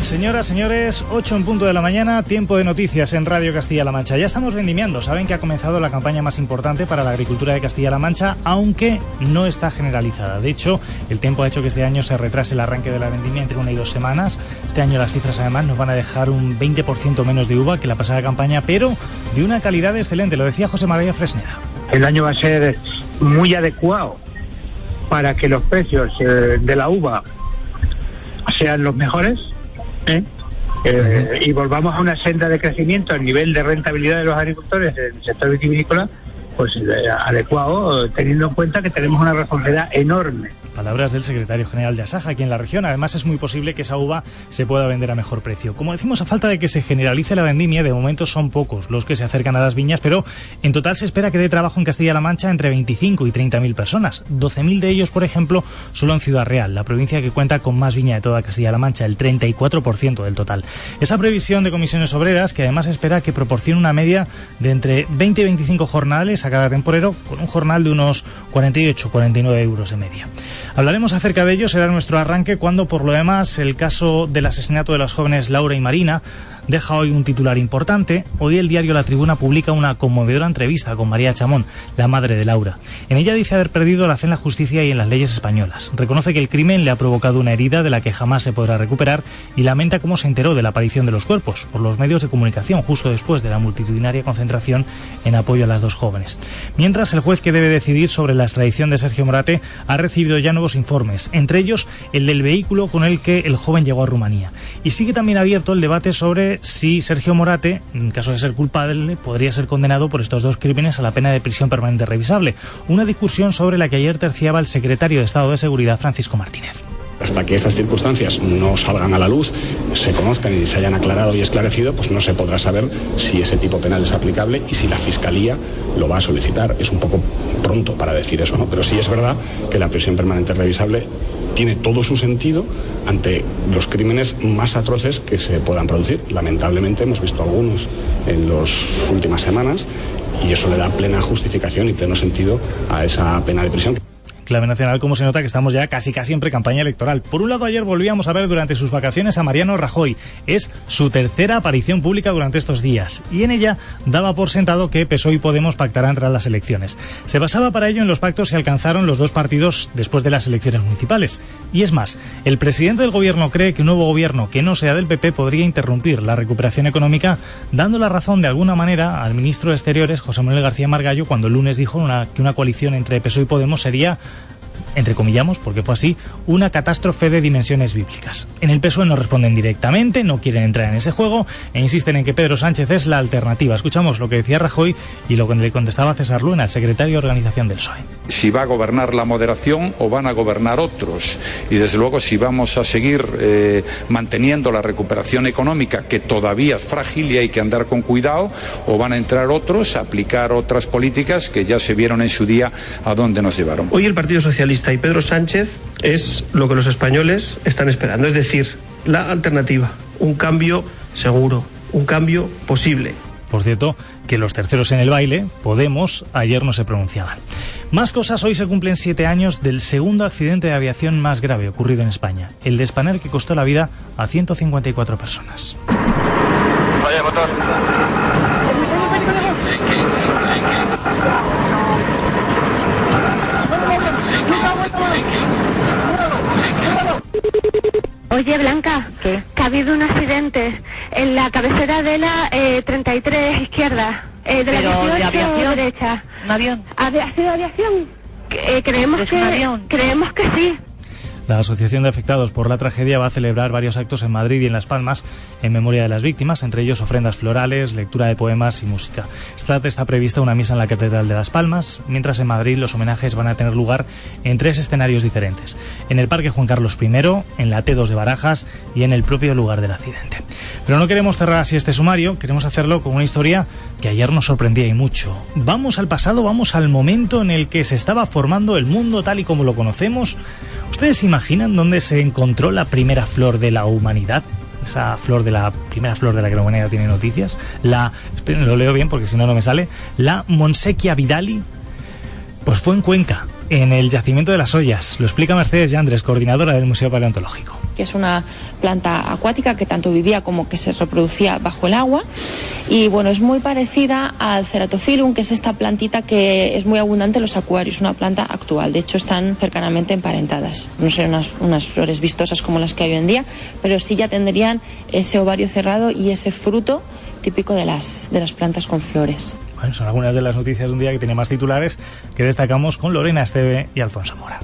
Señoras, señores? 8 en punto de la mañana, tiempo de noticias en Radio Castilla-La Mancha. Ya estamos vendimiando. Saben que ha comenzado la campaña más importante para la agricultura de Castilla-La Mancha, aunque no está generalizada. De hecho, el tiempo ha hecho que este año se retrase el arranque de la vendimia entre una y dos semanas. Este año las cifras, además, nos van a dejar un 20% menos de uva que la pasada campaña, pero de una calidad excelente. Lo decía José María Fresneda. El año va a ser muy adecuado para que los precios eh, de la uva sean los mejores ¿eh? Eh, y volvamos a una senda de crecimiento a nivel de rentabilidad de los agricultores en el sector vitivinícola, pues eh, adecuado, teniendo en cuenta que tenemos una responsabilidad enorme Palabras del secretario general de Asaja aquí en la región. Además, es muy posible que esa uva se pueda vender a mejor precio. Como decimos, a falta de que se generalice la vendimia, de momento son pocos los que se acercan a las viñas, pero en total se espera que dé trabajo en Castilla-La Mancha entre 25 y 30 mil personas. 12.000 de ellos, por ejemplo, solo en Ciudad Real, la provincia que cuenta con más viña de toda Castilla-La Mancha, el 34% del total. Esa previsión de comisiones obreras, que además espera que proporcione una media de entre 20 y 25 jornales a cada temporero, con un jornal de unos 48-49 euros de media. Hablaremos acerca de ello, será nuestro arranque cuando por lo demás el caso del asesinato de las jóvenes Laura y Marina deja hoy un titular importante. Hoy el diario La Tribuna publica una conmovedora entrevista con María Chamón, la madre de Laura. En ella dice haber perdido la fe en la justicia y en las leyes españolas. Reconoce que el crimen le ha provocado una herida de la que jamás se podrá recuperar y lamenta cómo se enteró de la aparición de los cuerpos por los medios de comunicación justo después de la multitudinaria concentración en apoyo a las dos jóvenes. Mientras, el juez que debe decidir sobre la extradición de Sergio Morate ha recibido ya nuevos informes, entre ellos el del vehículo con el que el joven llegó a Rumanía. Y sigue también abierto el debate sobre si Sergio Morate, en caso de ser culpable, podría ser condenado por estos dos crímenes a la pena de prisión permanente revisable. Una discusión sobre la que ayer terciaba el secretario de Estado de Seguridad, Francisco Martínez. Hasta que estas circunstancias no salgan a la luz, se conozcan y se hayan aclarado y esclarecido, pues no se podrá saber si ese tipo penal es aplicable y si la Fiscalía lo va a solicitar. Es un poco pronto para decir eso, ¿no? Pero sí es verdad que la prisión permanente revisable tiene todo su sentido ante los crímenes más atroces que se puedan producir. Lamentablemente hemos visto algunos en las últimas semanas y eso le da plena justificación y pleno sentido a esa pena de prisión clave nacional, como se nota que estamos ya casi casi en pre-campaña electoral. Por un lado, ayer volvíamos a ver durante sus vacaciones a Mariano Rajoy. Es su tercera aparición pública durante estos días y en ella daba por sentado que PSOE y Podemos pactarán tras las elecciones. Se basaba para ello en los pactos que alcanzaron los dos partidos después de las elecciones municipales. Y es más, el presidente del gobierno cree que un nuevo gobierno que no sea del PP podría interrumpir la recuperación económica, dando la razón de alguna manera al ministro de Exteriores, José Manuel García Margallo, cuando el lunes dijo que una coalición entre PSOE y Podemos sería entre comillamos, porque fue así, una catástrofe de dimensiones bíblicas. En el PSOE no responden directamente, no quieren entrar en ese juego e insisten en que Pedro Sánchez es la alternativa. Escuchamos lo que decía Rajoy y lo que le contestaba César Luna, el secretario de organización del PSOE. Si va a gobernar la moderación o van a gobernar otros. Y desde luego si vamos a seguir eh, manteniendo la recuperación económica, que todavía es frágil y hay que andar con cuidado, o van a entrar otros a aplicar otras políticas que ya se vieron en su día a dónde nos llevaron. Hoy el Partido Socialista y Pedro Sánchez es lo que los españoles están esperando, es decir, la alternativa, un cambio seguro, un cambio posible. Por cierto, que los terceros en el baile, Podemos, ayer no se pronunciaban. Más cosas, hoy se cumplen siete años del segundo accidente de aviación más grave ocurrido en España, el de Spanair que costó la vida a 154 personas. Vaya, motor. Oye, Blanca, que ha habido un accidente en la cabecera de la 33 eh, izquierda, eh, de la aviación? derecha. ¿Un avión? ¿Ha sido aviación? Eh, creemos, que, creemos que sí. La Asociación de Afectados por la Tragedia va a celebrar varios actos en Madrid y en Las Palmas en memoria de las víctimas, entre ellos ofrendas florales, lectura de poemas y música. Esta está prevista una misa en la Catedral de Las Palmas, mientras en Madrid los homenajes van a tener lugar en tres escenarios diferentes. En el Parque Juan Carlos I, en la T2 de Barajas y en el propio lugar del accidente. Pero no queremos cerrar así este sumario, queremos hacerlo con una historia que ayer nos sorprendía y mucho. Vamos al pasado, vamos al momento en el que se estaba formando el mundo tal y como lo conocemos ¿Ustedes imaginan dónde se encontró la primera flor de la humanidad? Esa flor de la primera flor de la que la humanidad tiene noticias. La, lo leo bien porque si no, no me sale. La Monsequia vidali. Pues fue en Cuenca, en el yacimiento de las ollas. Lo explica Mercedes Yandres, coordinadora del Museo Paleontológico. Que es una planta acuática que tanto vivía como que se reproducía bajo el agua. Y bueno, es muy parecida al Ceratophyllum, que es esta plantita que es muy abundante en los acuarios, una planta actual. De hecho, están cercanamente emparentadas. No son unas, unas flores vistosas como las que hay hoy en día, pero sí ya tendrían ese ovario cerrado y ese fruto típico de las, de las plantas con flores. Son algunas de las noticias de un día que tiene más titulares que destacamos con Lorena Esteve y Alfonso Mora.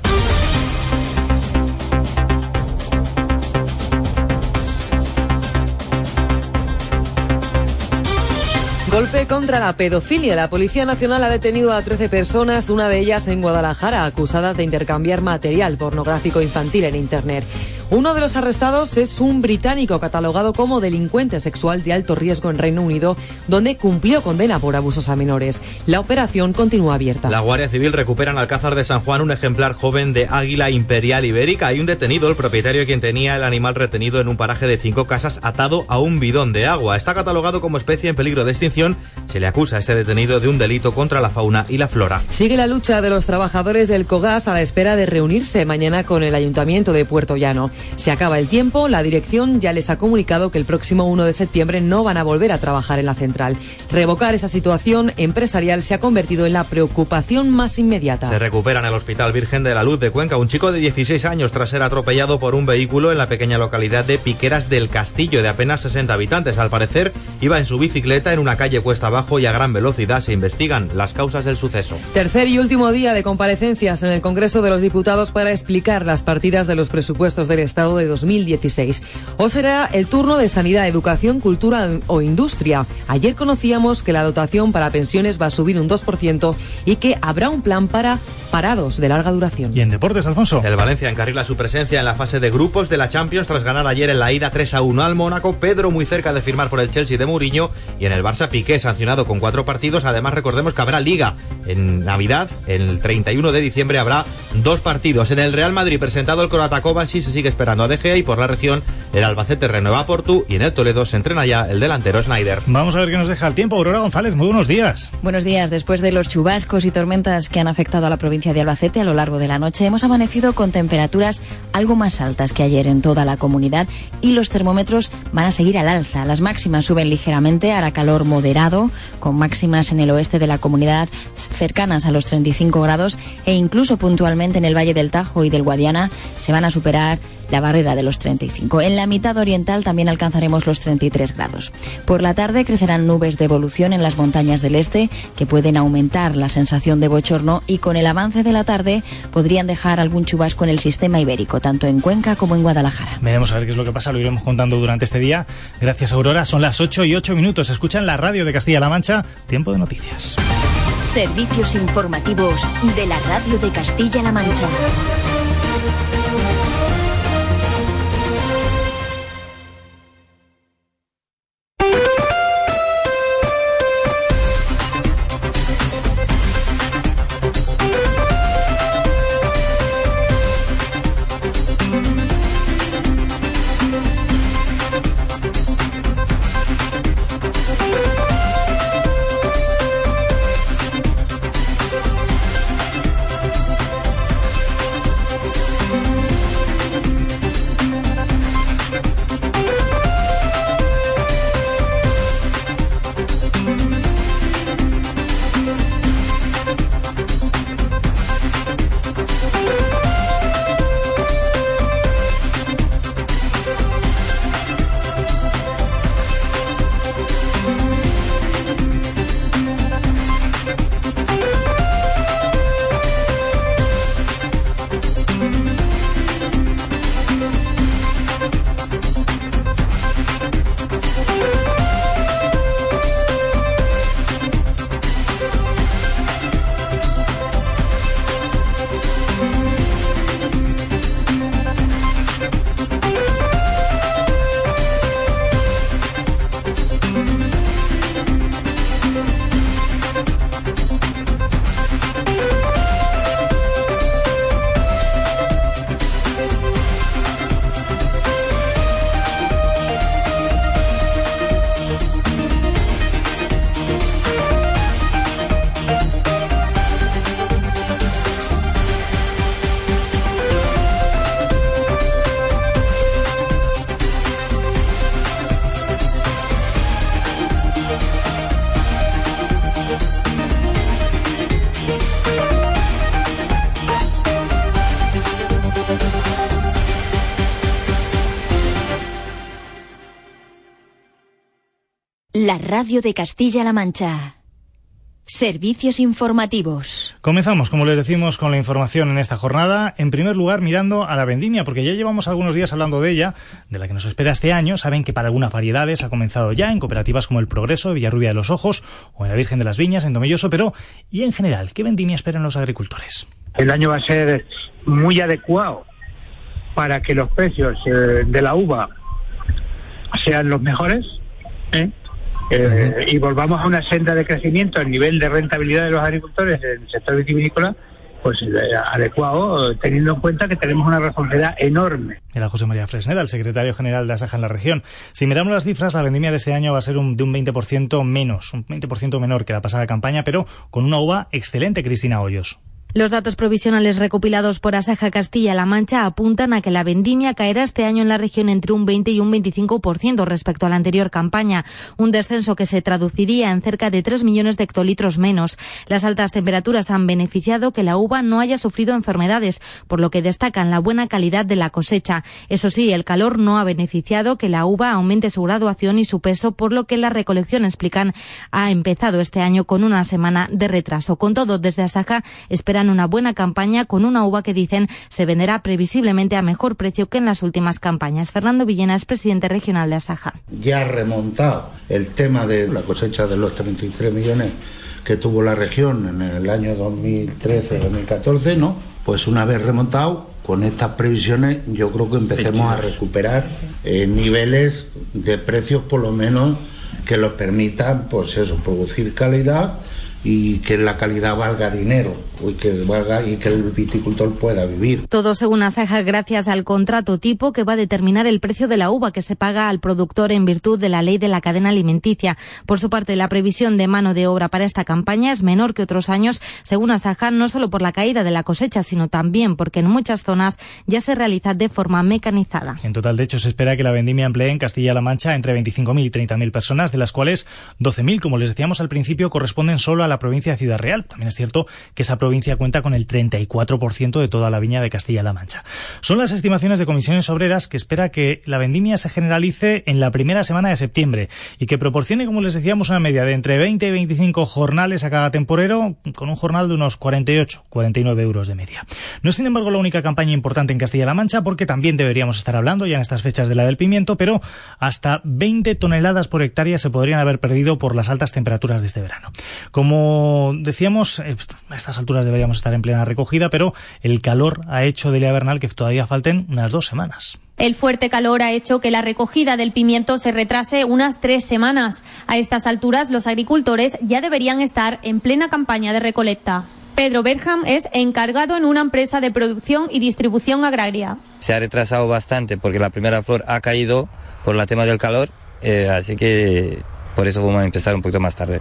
Golpe contra la pedofilia. La Policía Nacional ha detenido a 13 personas, una de ellas en Guadalajara, acusadas de intercambiar material pornográfico infantil en Internet. Uno de los arrestados es un británico catalogado como delincuente sexual de alto riesgo en Reino Unido, donde cumplió condena por abusos a menores. La operación continúa abierta. La Guardia Civil recupera en Alcázar de San Juan un ejemplar joven de águila imperial ibérica. Hay un detenido, el propietario quien tenía el animal retenido en un paraje de cinco casas atado a un bidón de agua. Está catalogado como especie en peligro de extinción. Se le acusa a este detenido de un delito contra la fauna y la flora. Sigue la lucha de los trabajadores del COGAS a la espera de reunirse mañana con el Ayuntamiento de Puerto Llano. Se acaba el tiempo, la dirección ya les ha comunicado que el próximo 1 de septiembre no van a volver a trabajar en la central. Revocar esa situación empresarial se ha convertido en la preocupación más inmediata. Se recupera en el Hospital Virgen de la Luz de Cuenca un chico de 16 años tras ser atropellado por un vehículo en la pequeña localidad de Piqueras del Castillo, de apenas 60 habitantes. Al parecer, iba en su bicicleta en una calle cuesta abajo y a gran velocidad. Se investigan las causas del suceso. Tercer y último día de comparecencias en el Congreso de los Diputados para explicar las partidas de los presupuestos del Estado de 2016. O será el turno de Sanidad, Educación, Cultura o Industria. Ayer conocíamos que la dotación para pensiones va a subir un 2% y que habrá un plan para parados de larga duración. Y en deportes, Alfonso. El Valencia encarrila su presencia en la fase de grupos de la Champions tras ganar ayer en la ida 3 a 1 al Mónaco. Pedro muy cerca de firmar por el Chelsea de Mourinho y en el Barça Piqué sancionado con cuatro partidos. Además recordemos que habrá liga en Navidad, el 31 de diciembre habrá dos partidos. En el Real Madrid presentado el Croata Kovacic se sigue esperando a De Gea y por la región el Albacete renueva a Portu y en el Toledo se entrena ya el delantero Snyder. Vamos a ver qué nos deja el tiempo. Aurora González, muy buenos días. Buenos días. Después de los chubascos y tormentas que han afectado a la provincia de Albacete a lo largo de la noche, hemos amanecido con temperaturas algo más altas que ayer en toda la comunidad y los termómetros van a seguir al alza. Las máximas suben ligeramente, hará calor moderado, con máximas en el oeste de la comunidad cercanas a los 35 grados e incluso puntualmente en el Valle del Tajo y del Guadiana se van a superar la barrera de los 35. En la mitad oriental también alcanzaremos los 33 grados. Por la tarde crecerán nubes de evolución en las montañas del este que pueden aumentar la sensación de bochorno y con el avance de la tarde podrían dejar algún chubasco en el sistema ibérico, tanto en Cuenca como en Guadalajara. Veremos a ver qué es lo que pasa, lo iremos contando durante este día. Gracias Aurora, son las 8 y 8 minutos. Escuchan la radio de Castilla-La Mancha, tiempo de noticias. Servicios informativos de la radio de Castilla-La Mancha. La radio de Castilla-La Mancha. Servicios informativos. Comenzamos, como les decimos, con la información en esta jornada. En primer lugar, mirando a la vendimia, porque ya llevamos algunos días hablando de ella, de la que nos espera este año. Saben que para algunas variedades ha comenzado ya en cooperativas como el Progreso, Villarrubia de los Ojos o en la Virgen de las Viñas, en Tomelloso, pero ¿y en general qué vendimia esperan los agricultores? El año va a ser muy adecuado para que los precios eh, de la uva sean los mejores. ¿eh? Eh, y volvamos a una senda de crecimiento a nivel de rentabilidad de los agricultores en el sector vitivinícola pues eh, adecuado, teniendo en cuenta que tenemos una responsabilidad enorme. Era José María Fresneda, el secretario general de Asaja en la región. Si miramos las cifras, la vendimia de este año va a ser un, de un 20% menos, un 20% menor que la pasada campaña, pero con una uva excelente, Cristina Hoyos. Los datos provisionales recopilados por Asaja Castilla-La Mancha apuntan a que la vendimia caerá este año en la región entre un 20 y un 25% respecto a la anterior campaña, un descenso que se traduciría en cerca de 3 millones de hectolitros menos. Las altas temperaturas han beneficiado que la uva no haya sufrido enfermedades, por lo que destacan la buena calidad de la cosecha. Eso sí, el calor no ha beneficiado que la uva aumente su graduación y su peso, por lo que la recolección, explican, ha empezado este año con una semana de retraso. Con todo, desde Asaja esperan una buena campaña con una uva que dicen se venderá previsiblemente a mejor precio que en las últimas campañas. Fernando Villena es presidente regional de Asaja. Ya ha remontado el tema de la cosecha de los 33 millones que tuvo la región en el año 2013-2014, ¿no? Pues una vez remontado, con estas previsiones yo creo que empecemos a recuperar eh, niveles de precios por lo menos que los permitan, pues eso, producir calidad y que la calidad valga dinero y que valga y que el viticultor pueda vivir. Todo según Asaja gracias al contrato tipo que va a determinar el precio de la uva que se paga al productor en virtud de la ley de la cadena alimenticia. Por su parte, la previsión de mano de obra para esta campaña es menor que otros años, según Asaja, no solo por la caída de la cosecha, sino también porque en muchas zonas ya se realiza de forma mecanizada. En total, de hecho, se espera que la vendimia emplee en Castilla-La Mancha entre 25.000 y 30.000 personas, de las cuales 12.000, como les decíamos al principio, corresponden solo a la provincia de Ciudad Real. También es cierto que esa provincia cuenta con el 34% de toda la viña de Castilla-La Mancha. Son las estimaciones de comisiones obreras que espera que la vendimia se generalice en la primera semana de septiembre y que proporcione, como les decíamos, una media de entre 20 y 25 jornales a cada temporero, con un jornal de unos 48, 49 euros de media. No es, sin embargo, la única campaña importante en Castilla-La Mancha, porque también deberíamos estar hablando ya en estas fechas de la del pimiento, pero hasta 20 toneladas por hectárea se podrían haber perdido por las altas temperaturas de este verano. Como decíamos, eh, a estas alturas deberíamos estar en plena recogida, pero el calor ha hecho de Lea Bernal que todavía falten unas dos semanas. El fuerte calor ha hecho que la recogida del pimiento se retrase unas tres semanas. A estas alturas, los agricultores ya deberían estar en plena campaña de recolecta. Pedro Berham es encargado en una empresa de producción y distribución agraria. Se ha retrasado bastante porque la primera flor ha caído por el tema del calor, eh, así que por eso vamos a empezar un poquito más tarde.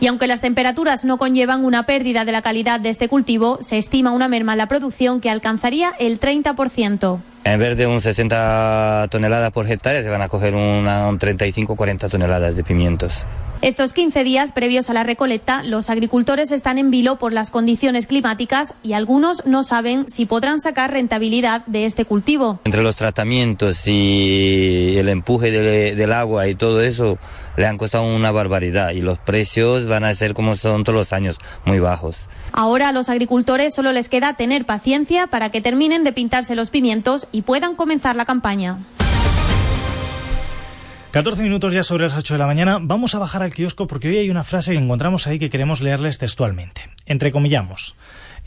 Y aunque las temperaturas no conllevan una pérdida de la calidad de este cultivo, se estima una merma en la producción que alcanzaría el 30%. En vez de un 60 toneladas por hectárea, se van a coger una, un 35-40 toneladas de pimientos. Estos 15 días previos a la recolecta, los agricultores están en vilo por las condiciones climáticas y algunos no saben si podrán sacar rentabilidad de este cultivo. Entre los tratamientos y el empuje del agua y todo eso, le han costado una barbaridad y los precios van a ser como son todos los años, muy bajos. Ahora a los agricultores solo les queda tener paciencia para que terminen de pintarse los pimientos y puedan comenzar la campaña. 14 minutos ya sobre las 8 de la mañana. Vamos a bajar al kiosco porque hoy hay una frase que encontramos ahí que queremos leerles textualmente. Entrecomillamos.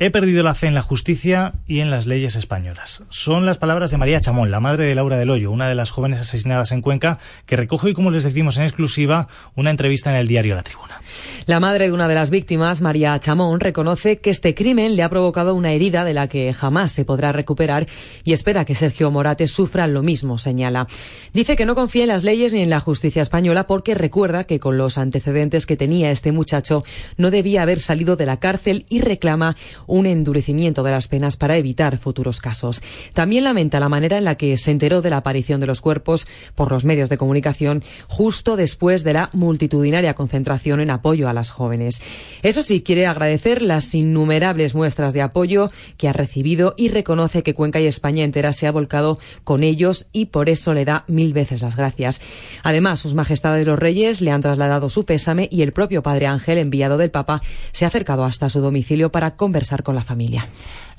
He perdido la fe en la justicia y en las leyes españolas. Son las palabras de María Chamón, la madre de Laura del Hoyo, una de las jóvenes asesinadas en Cuenca, que recoge hoy, como les decimos en exclusiva, una entrevista en el diario La Tribuna. La madre de una de las víctimas, María Chamón, reconoce que este crimen le ha provocado una herida de la que jamás se podrá recuperar y espera que Sergio Morate sufra lo mismo, señala. Dice que no confía en las leyes ni en la justicia española porque recuerda que con los antecedentes que tenía este muchacho no debía haber salido de la cárcel y reclama un endurecimiento de las penas para evitar futuros casos. También lamenta la manera en la que se enteró de la aparición de los cuerpos por los medios de comunicación justo después de la multitudinaria concentración en apoyo a las jóvenes. Eso sí, quiere agradecer las innumerables muestras de apoyo que ha recibido y reconoce que Cuenca y España entera se ha volcado con ellos y por eso le da mil veces las gracias. Además, sus majestades los reyes le han trasladado su pésame y el propio padre Ángel, enviado del Papa, se ha acercado hasta su domicilio para conversar con la familia.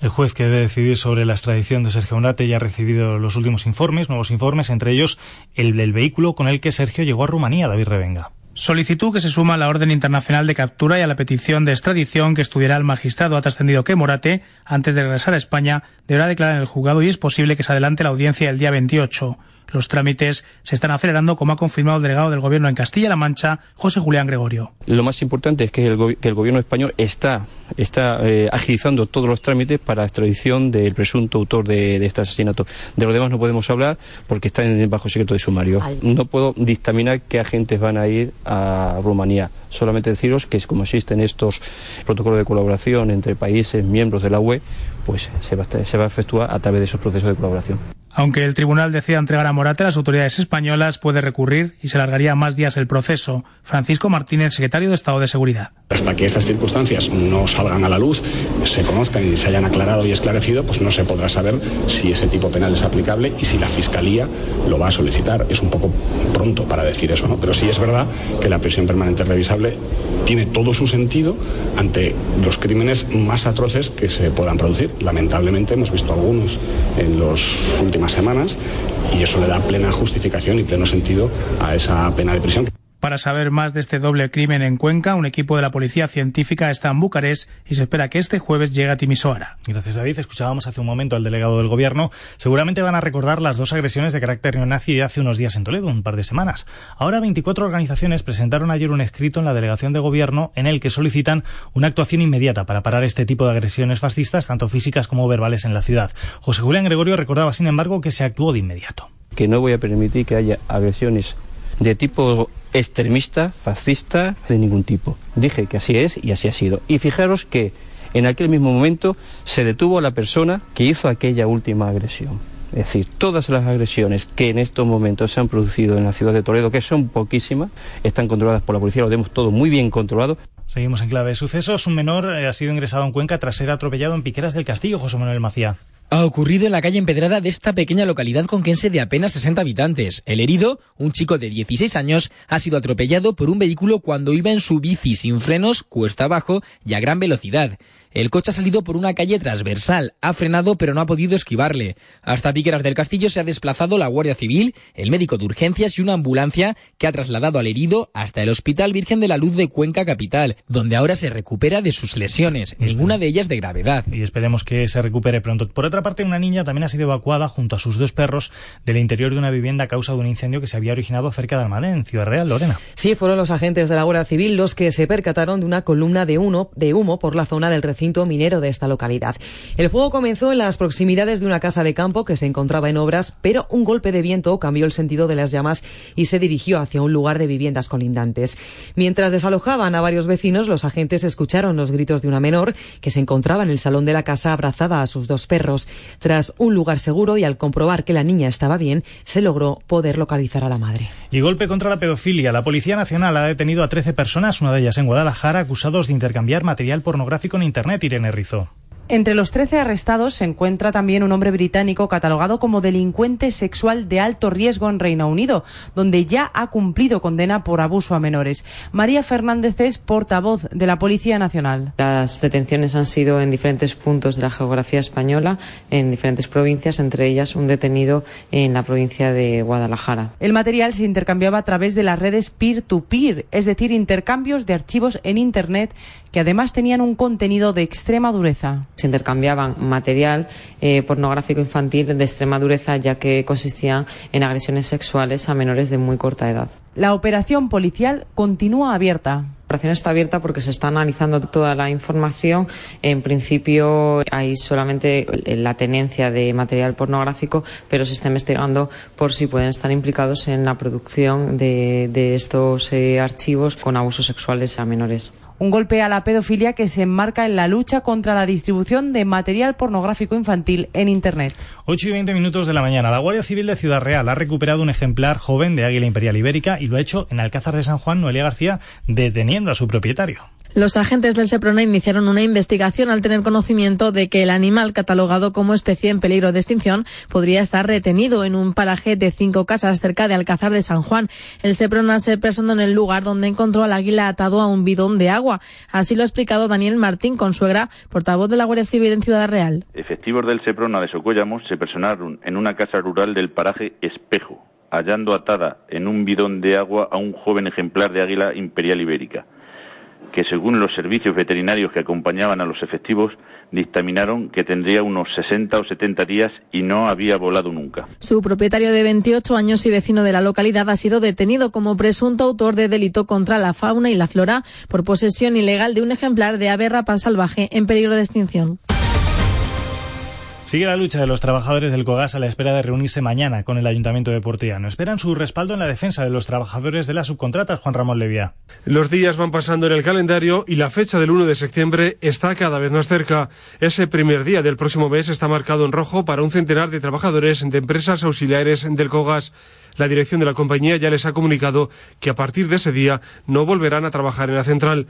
El juez que debe decidir sobre la extradición de Sergio Onate ya ha recibido los últimos informes, nuevos informes, entre ellos el del vehículo con el que Sergio llegó a Rumanía, David Revenga. Solicitud que se suma a la orden internacional de captura y a la petición de extradición que estudiará el magistrado. Ha trascendido que Morate, antes de regresar a España, deberá declarar en el juzgado y es posible que se adelante la audiencia el día 28. Los trámites se están acelerando, como ha confirmado el delegado del Gobierno en Castilla-La Mancha, José Julián Gregorio. Lo más importante es que el, Gobierno español está, está eh, agilizando todos los trámites para la extradición del presunto autor de, este asesinato. De lo demás no podemos hablar porque está en, bajo secreto de sumario. No puedo dictaminar qué agentes van a ir a Rumanía. Solamente deciros que como existen estos protocolos de colaboración entre países miembros de la UE, pues se va, se va a efectuar a través de esos procesos de colaboración. Aunque el tribunal decida entregar a Morate, las autoridades españolas puede recurrir y se alargaría más días el proceso. Francisco Martínez, secretario de Estado de Seguridad. Hasta que estas circunstancias no salgan a la luz, se conozcan y se hayan aclarado y esclarecido, pues no se podrá saber si ese tipo penal es aplicable y si la Fiscalía lo va a solicitar. Es un poco pronto para decir eso, ¿no? Pero sí es verdad que la prisión permanente revisable tiene todo su sentido ante los crímenes más atroces que se puedan producir. Lamentablemente hemos visto algunos en los últimos semanas y eso le da plena justificación y pleno sentido a esa pena de prisión. Para saber más de este doble crimen en Cuenca, un equipo de la Policía Científica está en Bucarest y se espera que este jueves llegue a Timisoara. Gracias, David. Escuchábamos hace un momento al delegado del Gobierno. Seguramente van a recordar las dos agresiones de carácter neonazi de hace unos días en Toledo, un par de semanas. Ahora, 24 organizaciones presentaron ayer un escrito en la delegación de Gobierno en el que solicitan una actuación inmediata para parar este tipo de agresiones fascistas, tanto físicas como verbales, en la ciudad. José Julián Gregorio recordaba, sin embargo, que se actuó de inmediato. Que no voy a permitir que haya agresiones de tipo extremista, fascista, de ningún tipo. Dije que así es y así ha sido. Y fijaros que en aquel mismo momento se detuvo a la persona que hizo aquella última agresión. Es decir, todas las agresiones que en estos momentos se han producido en la ciudad de Toledo, que son poquísimas, están controladas por la policía, lo tenemos todo muy bien controlado. Seguimos en clave de sucesos. Un menor eh, ha sido ingresado en Cuenca tras ser atropellado en Piqueras del Castillo, José Manuel Macía ha ocurrido en la calle empedrada de esta pequeña localidad conquense de apenas 60 habitantes. El herido, un chico de 16 años, ha sido atropellado por un vehículo cuando iba en su bici sin frenos, cuesta abajo y a gran velocidad. El coche ha salido por una calle transversal, ha frenado pero no ha podido esquivarle. Hasta Piqueras del Castillo se ha desplazado la Guardia Civil, el médico de urgencias y una ambulancia que ha trasladado al herido hasta el Hospital Virgen de la Luz de Cuenca Capital, donde ahora se recupera de sus lesiones, ninguna de ellas de gravedad. Y esperemos que se recupere pronto. Por otra parte, una niña también ha sido evacuada junto a sus dos perros del interior de una vivienda a causa de un incendio que se había originado cerca de Almadén, Ciudad Real, Lorena. Sí, fueron los agentes de la Guardia Civil los que se percataron de una columna de, de humo por la zona del recinto minero de esta localidad. El fuego comenzó en las proximidades de una casa de campo que se encontraba en obras, pero un golpe de viento cambió el sentido de las llamas y se dirigió hacia un lugar de viviendas colindantes. Mientras desalojaban a varios vecinos, los agentes escucharon los gritos de una menor que se encontraba en el salón de la casa abrazada a sus dos perros. Tras un lugar seguro y al comprobar que la niña estaba bien, se logró poder localizar a la madre. Y golpe contra la pedofilia. La Policía Nacional ha detenido a 13 personas, una de ellas en Guadalajara, acusados de intercambiar material pornográfico en Internet. Irene Rizzo. Entre los 13 arrestados se encuentra también un hombre británico catalogado como delincuente sexual de alto riesgo en Reino Unido, donde ya ha cumplido condena por abuso a menores. María Fernández es portavoz de la Policía Nacional. Las detenciones han sido en diferentes puntos de la geografía española, en diferentes provincias, entre ellas un detenido en la provincia de Guadalajara. El material se intercambiaba a través de las redes peer-to-peer, es decir, intercambios de archivos en Internet que además tenían un contenido de extrema dureza se intercambiaban material eh, pornográfico infantil de extrema dureza ya que consistían en agresiones sexuales a menores de muy corta edad. La operación policial continúa abierta. La operación está abierta porque se está analizando toda la información. En principio hay solamente la tenencia de material pornográfico, pero se está investigando por si pueden estar implicados en la producción de, estos eh, archivos con abusos sexuales a menores. Un golpe a la pedofilia que se enmarca en la lucha contra la distribución de material pornográfico infantil en Internet. 8 y 20 minutos de la mañana. La Guardia Civil de Ciudad Real ha recuperado un ejemplar joven de Águila Imperial Ibérica y lo ha hecho en Alcázar de San Juan, Noelia García, deteniendo a su propietario. Los agentes del Seprona iniciaron una investigación al tener conocimiento de que el animal catalogado como especie en peligro de extinción podría estar retenido en un paraje de cinco casas cerca de Alcázar de San Juan. El Seprona se presentó en el lugar donde encontró al águila atado a un bidón de agua. Así lo ha explicado Daniel Martín Consuegra, portavoz de la Guardia Civil en Ciudad Real. Efectivos del Seprona de Socollamos se personaron en una casa rural del paraje Espejo, hallando atada en un bidón de agua a un joven ejemplar de águila imperial ibérica que según los servicios veterinarios que acompañaban a los efectivos, dictaminaron que tendría unos 60 o 70 días y no había volado nunca. Su propietario de 28 años y vecino de la localidad ha sido detenido como presunto autor de delito contra la fauna y la flora por posesión ilegal de un ejemplar de ave rapaz salvaje en peligro de extinción. Sigue la lucha de los trabajadores del COGAS a la espera de reunirse mañana con el Ayuntamiento de Puerto Llano. Esperan su respaldo en la defensa de los trabajadores de las subcontratas, Juan Ramón Levía. Los días van pasando en el calendario y la fecha del 1 de septiembre está cada vez más cerca. Ese primer día del próximo mes está marcado en rojo para un centenar de trabajadores de empresas auxiliares del COGAS. La dirección de la compañía ya les ha comunicado que a partir de ese día no volverán a trabajar en la central.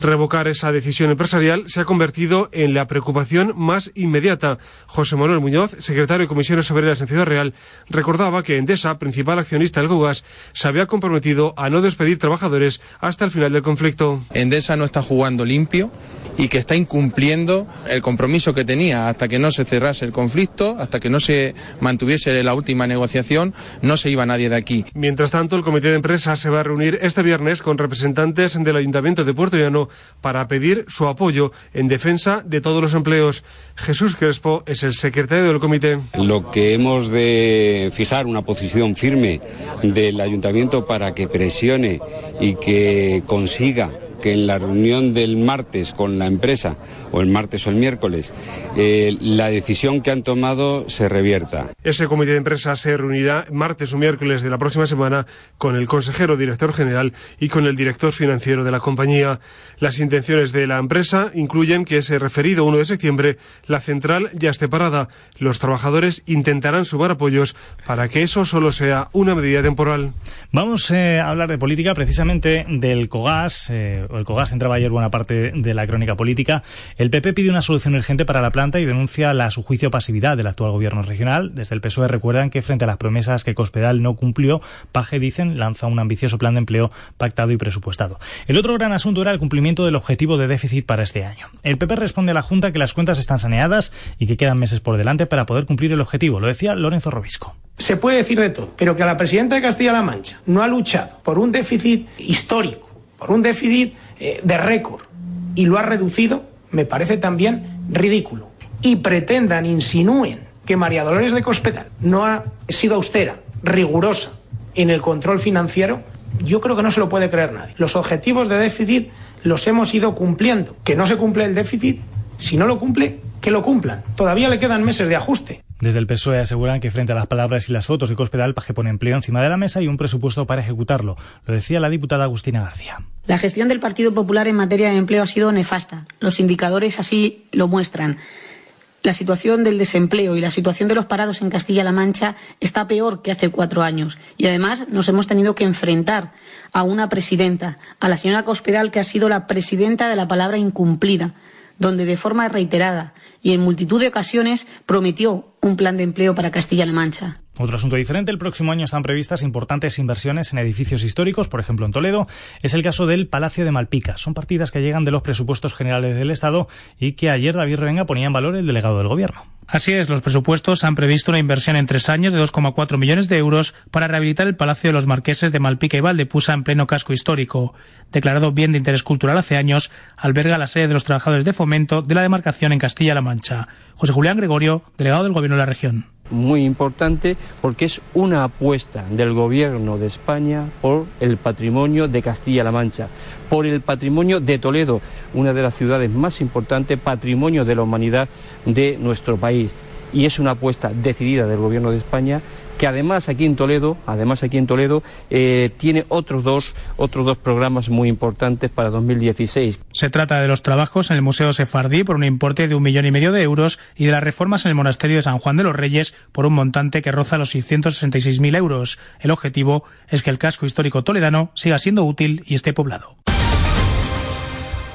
Revocar esa decisión empresarial se ha convertido en la preocupación más inmediata. José Manuel Muñoz, secretario de Comisiones Obreras en Ciudad Real, recordaba que Endesa, principal accionista del GOGAS, se había comprometido a no despedir trabajadores hasta el final del conflicto. Endesa no está jugando limpio y que está incumpliendo el compromiso que tenía hasta que no se cerrase el conflicto, hasta que no se mantuviese la última negociación, no se iba nadie de aquí. Mientras tanto, el comité de empresa se va a reunir este viernes con representantes del Ayuntamiento de Puerto Llano para pedir su apoyo en defensa de todos los empleos. Jesús Crespo es el secretario del comité. Lo que hemos de fijar una posición firme del ayuntamiento para que presione y que consiga que en la reunión del martes con la empresa, o el martes o el miércoles, eh, la decisión que han tomado se revierta. Ese comité de empresa se reunirá martes o miércoles de la próxima semana con el consejero director general y con el director financiero de la compañía. Las intenciones de la empresa incluyen que ese referido 1 de septiembre la central ya esté parada. Los trabajadores intentarán sumar apoyos para que eso solo sea una medida temporal. Vamos eh, a hablar de política, precisamente del COGAS. Eh, el COGAS entraba ayer buena parte de la crónica política. El PP pide una solución urgente para la planta y denuncia la, su juicio, pasividad del actual gobierno regional. Desde el PSOE recuerdan que frente a las promesas que Cospedal no cumplió, Paje, dicen, lanza un ambicioso plan de empleo pactado y presupuestado. El otro gran asunto era el cumplimiento del objetivo de déficit para este año. El PP responde a la Junta que las cuentas están saneadas y que quedan meses por delante para poder cumplir el objetivo. Lo decía Lorenzo Robisco. Se puede decir de todo, pero que la presidenta de Castilla-La Mancha no ha luchado por un déficit histórico, por un déficit eh, de récord, y lo ha reducido, me parece también ridículo. Y pretendan, insinúen que María Dolores de Cospedal no ha sido austera, rigurosa en el control financiero, yo creo que no se lo puede creer nadie. Los objetivos de déficit los hemos ido cumpliendo. Que no se cumple el déficit, si no lo cumple, que lo cumplan. Todavía le quedan meses de ajuste. Desde el PSOE aseguran que frente a las palabras y las fotos de Cospedal, pone empleo encima de la mesa y un presupuesto para ejecutarlo. Lo decía la diputada Agustina García. La gestión del Partido Popular en materia de empleo ha sido nefasta. Los indicadores así lo muestran. La situación del desempleo y la situación de los parados en Castilla-La Mancha está peor que hace cuatro años. Y además nos hemos tenido que enfrentar a una presidenta, a la señora Cospedal, que ha sido la presidenta de la palabra incumplida, donde de forma reiterada y en multitud de ocasiones prometió un plan de empleo para Castilla-La Mancha. Otro asunto diferente, el próximo año están previstas importantes inversiones en edificios históricos, por ejemplo en Toledo, es el caso del Palacio de Malpica. Son partidas que llegan de los presupuestos generales del Estado y que ayer David Revenga ponía en valor el delegado del Gobierno. Así es, los presupuestos han previsto una inversión en tres años de 2,4 millones de euros para rehabilitar el Palacio de los Marqueses de Malpica y Valdepusa en pleno casco histórico. Declarado bien de interés cultural hace años, alberga la sede de los trabajadores de fomento de la demarcación en Castilla-La Mancha. José Julián Gregorio, delegado del Gobierno de la región muy importante porque es una apuesta del Gobierno de España por el patrimonio de Castilla-La Mancha, por el patrimonio de Toledo, una de las ciudades más importantes, patrimonio de la humanidad de nuestro país. Y es una apuesta decidida del Gobierno de España que además aquí en Toledo, además aquí en Toledo, eh, tiene otros dos, otros dos programas muy importantes para 2016. Se trata de los trabajos en el Museo Sefardí por un importe de un millón y medio de euros y de las reformas en el Monasterio de San Juan de los Reyes por un montante que roza los 666.000 euros. El objetivo es que el casco histórico toledano siga siendo útil y esté poblado.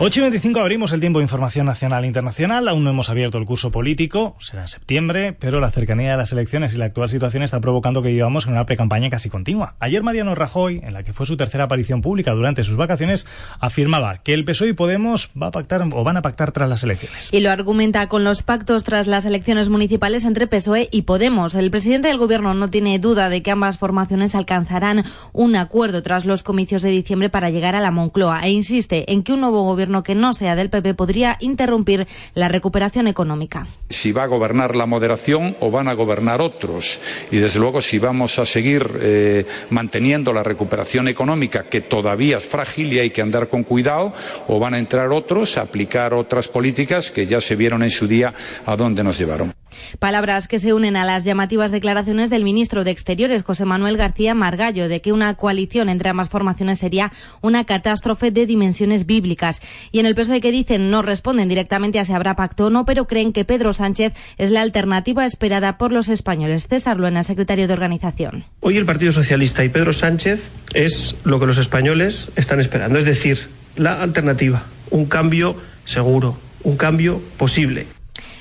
8 y 25 abrimos el tiempo de información nacional e internacional. Aún no hemos abierto el curso político, será en septiembre, pero la cercanía de las elecciones y la actual situación está provocando que vivamos en una pre-campaña casi continua. Ayer Mariano Rajoy, en la que fue su tercera aparición pública durante sus vacaciones, afirmaba que el PSOE y Podemos va a pactar o van a pactar tras las elecciones. Y lo argumenta con los pactos tras las elecciones municipales entre PSOE y Podemos. El presidente del gobierno no tiene duda de que ambas formaciones alcanzarán un acuerdo tras los comicios de diciembre para llegar a la Moncloa e insiste en que un nuevo gobierno que no sea del PP podría interrumpir la recuperación económica. Si va a gobernar la moderación o van a gobernar otros. Y desde luego si vamos a seguir eh, manteniendo la recuperación económica, que todavía es frágil y hay que andar con cuidado, o van a entrar otros a aplicar otras políticas que ya se vieron en su día a dónde nos llevaron. Palabras que se unen a las llamativas declaraciones del ministro de Exteriores, José Manuel García Margallo, de que una coalición entre ambas formaciones sería una catástrofe de dimensiones bíblicas. Y en el PSOE que dicen no responden directamente a si habrá pacto o no, pero creen que Pedro Sánchez es la alternativa esperada por los españoles. César Luena, secretario de organización. Hoy el Partido Socialista y Pedro Sánchez es lo que los españoles están esperando, es decir, la alternativa, un cambio seguro, un cambio posible.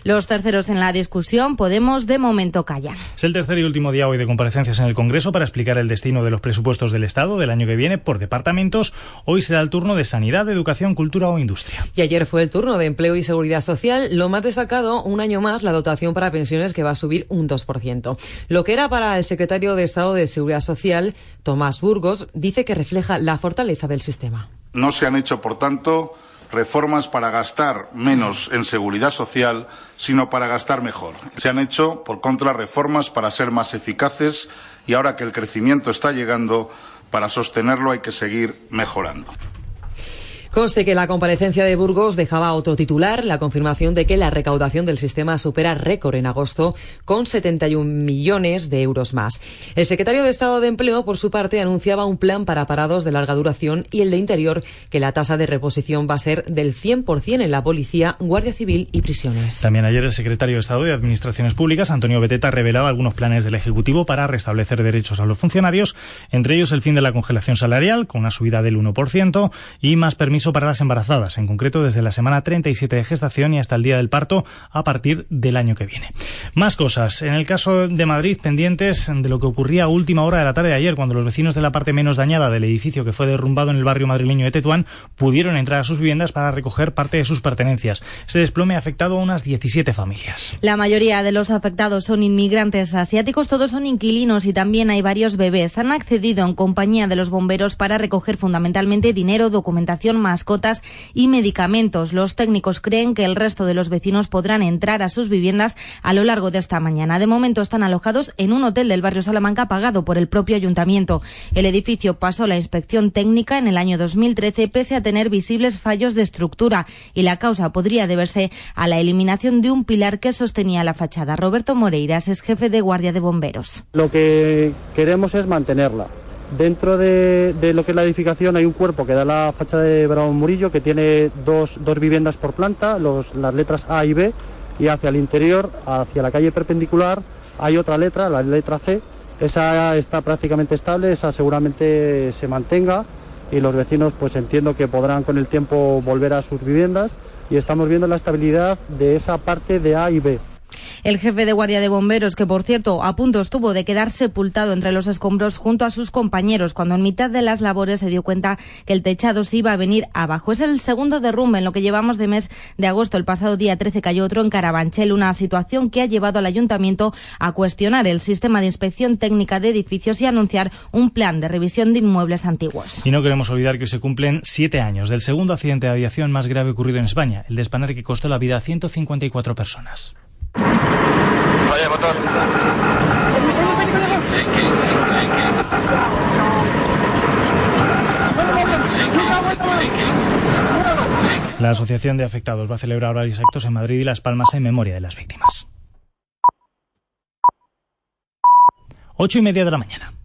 Los terceros en la discusión, Podemos de momento callan. Es el tercer y último día hoy de comparecencias en el Congreso para explicar el destino de los presupuestos del Estado del año que viene por departamentos. Hoy será el turno de Sanidad, Educación, Cultura o Industria. Y ayer fue el turno de Empleo y Seguridad Social. Lo más destacado, un año más, la dotación para pensiones que va a subir un 2%. Lo que era para el secretario de Estado de Seguridad Social, Tomás Burgos, dice que refleja la fortaleza del sistema. No se han hecho, por tanto, reformas para gastar menos en seguridad social, sino para gastar mejor. Se han hecho, por contra, reformas para ser más eficaces y ahora que el crecimiento está llegando, para sostenerlo hay que seguir mejorando. Conste que la comparecencia de Burgos dejaba otro titular, la confirmación de que la recaudación del sistema supera récord en agosto con 71 millones de euros más. El secretario de Estado de Empleo, por su parte, anunciaba un plan para parados de larga duración y el de Interior, que la tasa de reposición va a ser del 100% en la policía, Guardia Civil y prisiones. También ayer el secretario de Estado de Administraciones Públicas, Antonio Beteta, revelaba algunos planes del Ejecutivo para restablecer derechos a los funcionarios, entre ellos el fin de la congelación salarial, con una subida del 1%, y más permisos para las embarazadas, en concreto desde la semana 37 de gestación y hasta el día del parto a partir del año que viene. Más cosas. En el caso de Madrid, pendientes de lo que ocurría a última hora de la tarde de ayer, cuando los vecinos de la parte menos dañada del edificio que fue derrumbado en el barrio madrileño de Tetuán pudieron entrar a sus viviendas para recoger parte de sus pertenencias. Ese desplome ha afectado a unas 17 familias. La mayoría de los afectados son inmigrantes asiáticos, todos son inquilinos y también hay varios bebés. Han accedido en compañía de los bomberos para recoger fundamentalmente dinero, documentación, mascotas y medicamentos. Los técnicos creen que el resto de los vecinos podrán entrar a sus viviendas a lo largo de esta mañana. De momento están alojados en un hotel del barrio Salamanca pagado por el propio ayuntamiento. El edificio pasó la inspección técnica en el año 2013 pese a tener visibles fallos de estructura y la causa podría deberse a la eliminación de un pilar que sostenía la fachada. Roberto Moreiras es jefe de guardia de bomberos. Lo que queremos es mantenerla. Dentro de, lo que es la edificación hay un cuerpo que da la fachada de Bravo Murillo que tiene dos, dos viviendas por planta, las letras A y B, y hacia el interior, hacia la calle perpendicular, hay otra letra, la letra C. Esa está prácticamente estable, esa seguramente se mantenga y los vecinos pues entiendo que podrán con el tiempo volver a sus viviendas y estamos viendo la estabilidad de esa parte de A y B. El jefe de guardia de bomberos, que por cierto a punto estuvo de quedar sepultado entre los escombros junto a sus compañeros, cuando en mitad de las labores se dio cuenta que el techado se iba a venir abajo. Es el segundo derrumbe en lo que llevamos de mes de agosto. El pasado día 13 cayó otro en Carabanchel, una situación que ha llevado al ayuntamiento a cuestionar el sistema de inspección técnica de edificios y anunciar un plan de revisión de inmuebles antiguos. Y no queremos olvidar que se cumplen siete años del segundo accidente de aviación más grave ocurrido en España, el de Spanair que costó la vida a 154 personas. La Asociación de Afectados va a celebrar varios actos en Madrid y Las Palmas en memoria de las víctimas. Ocho y media de la mañana.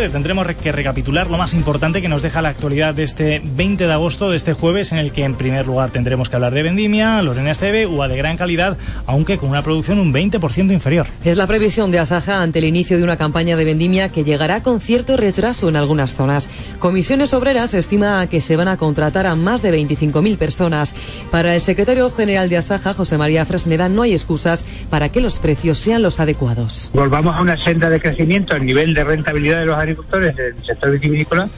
Siempre, tendremos que recapitular lo más importante que nos deja la actualidad de este 20 de agosto, de este jueves, en el que en primer lugar tendremos que hablar de Vendimia, Lorena Esteve, UA de gran calidad, aunque con una producción un 20% inferior. Es la previsión de Asaja ante el inicio de una campaña de Vendimia que llegará con cierto retraso en algunas zonas. Comisiones Obreras estima que se van a contratar a más de 25.000 personas. Para el secretario general de Asaja, José María Fresneda, no hay excusas para que los precios sean los adecuados. Volvamos a una senda de crecimiento, el nivel de rentabilidad de los agricultores del sector vitivinícola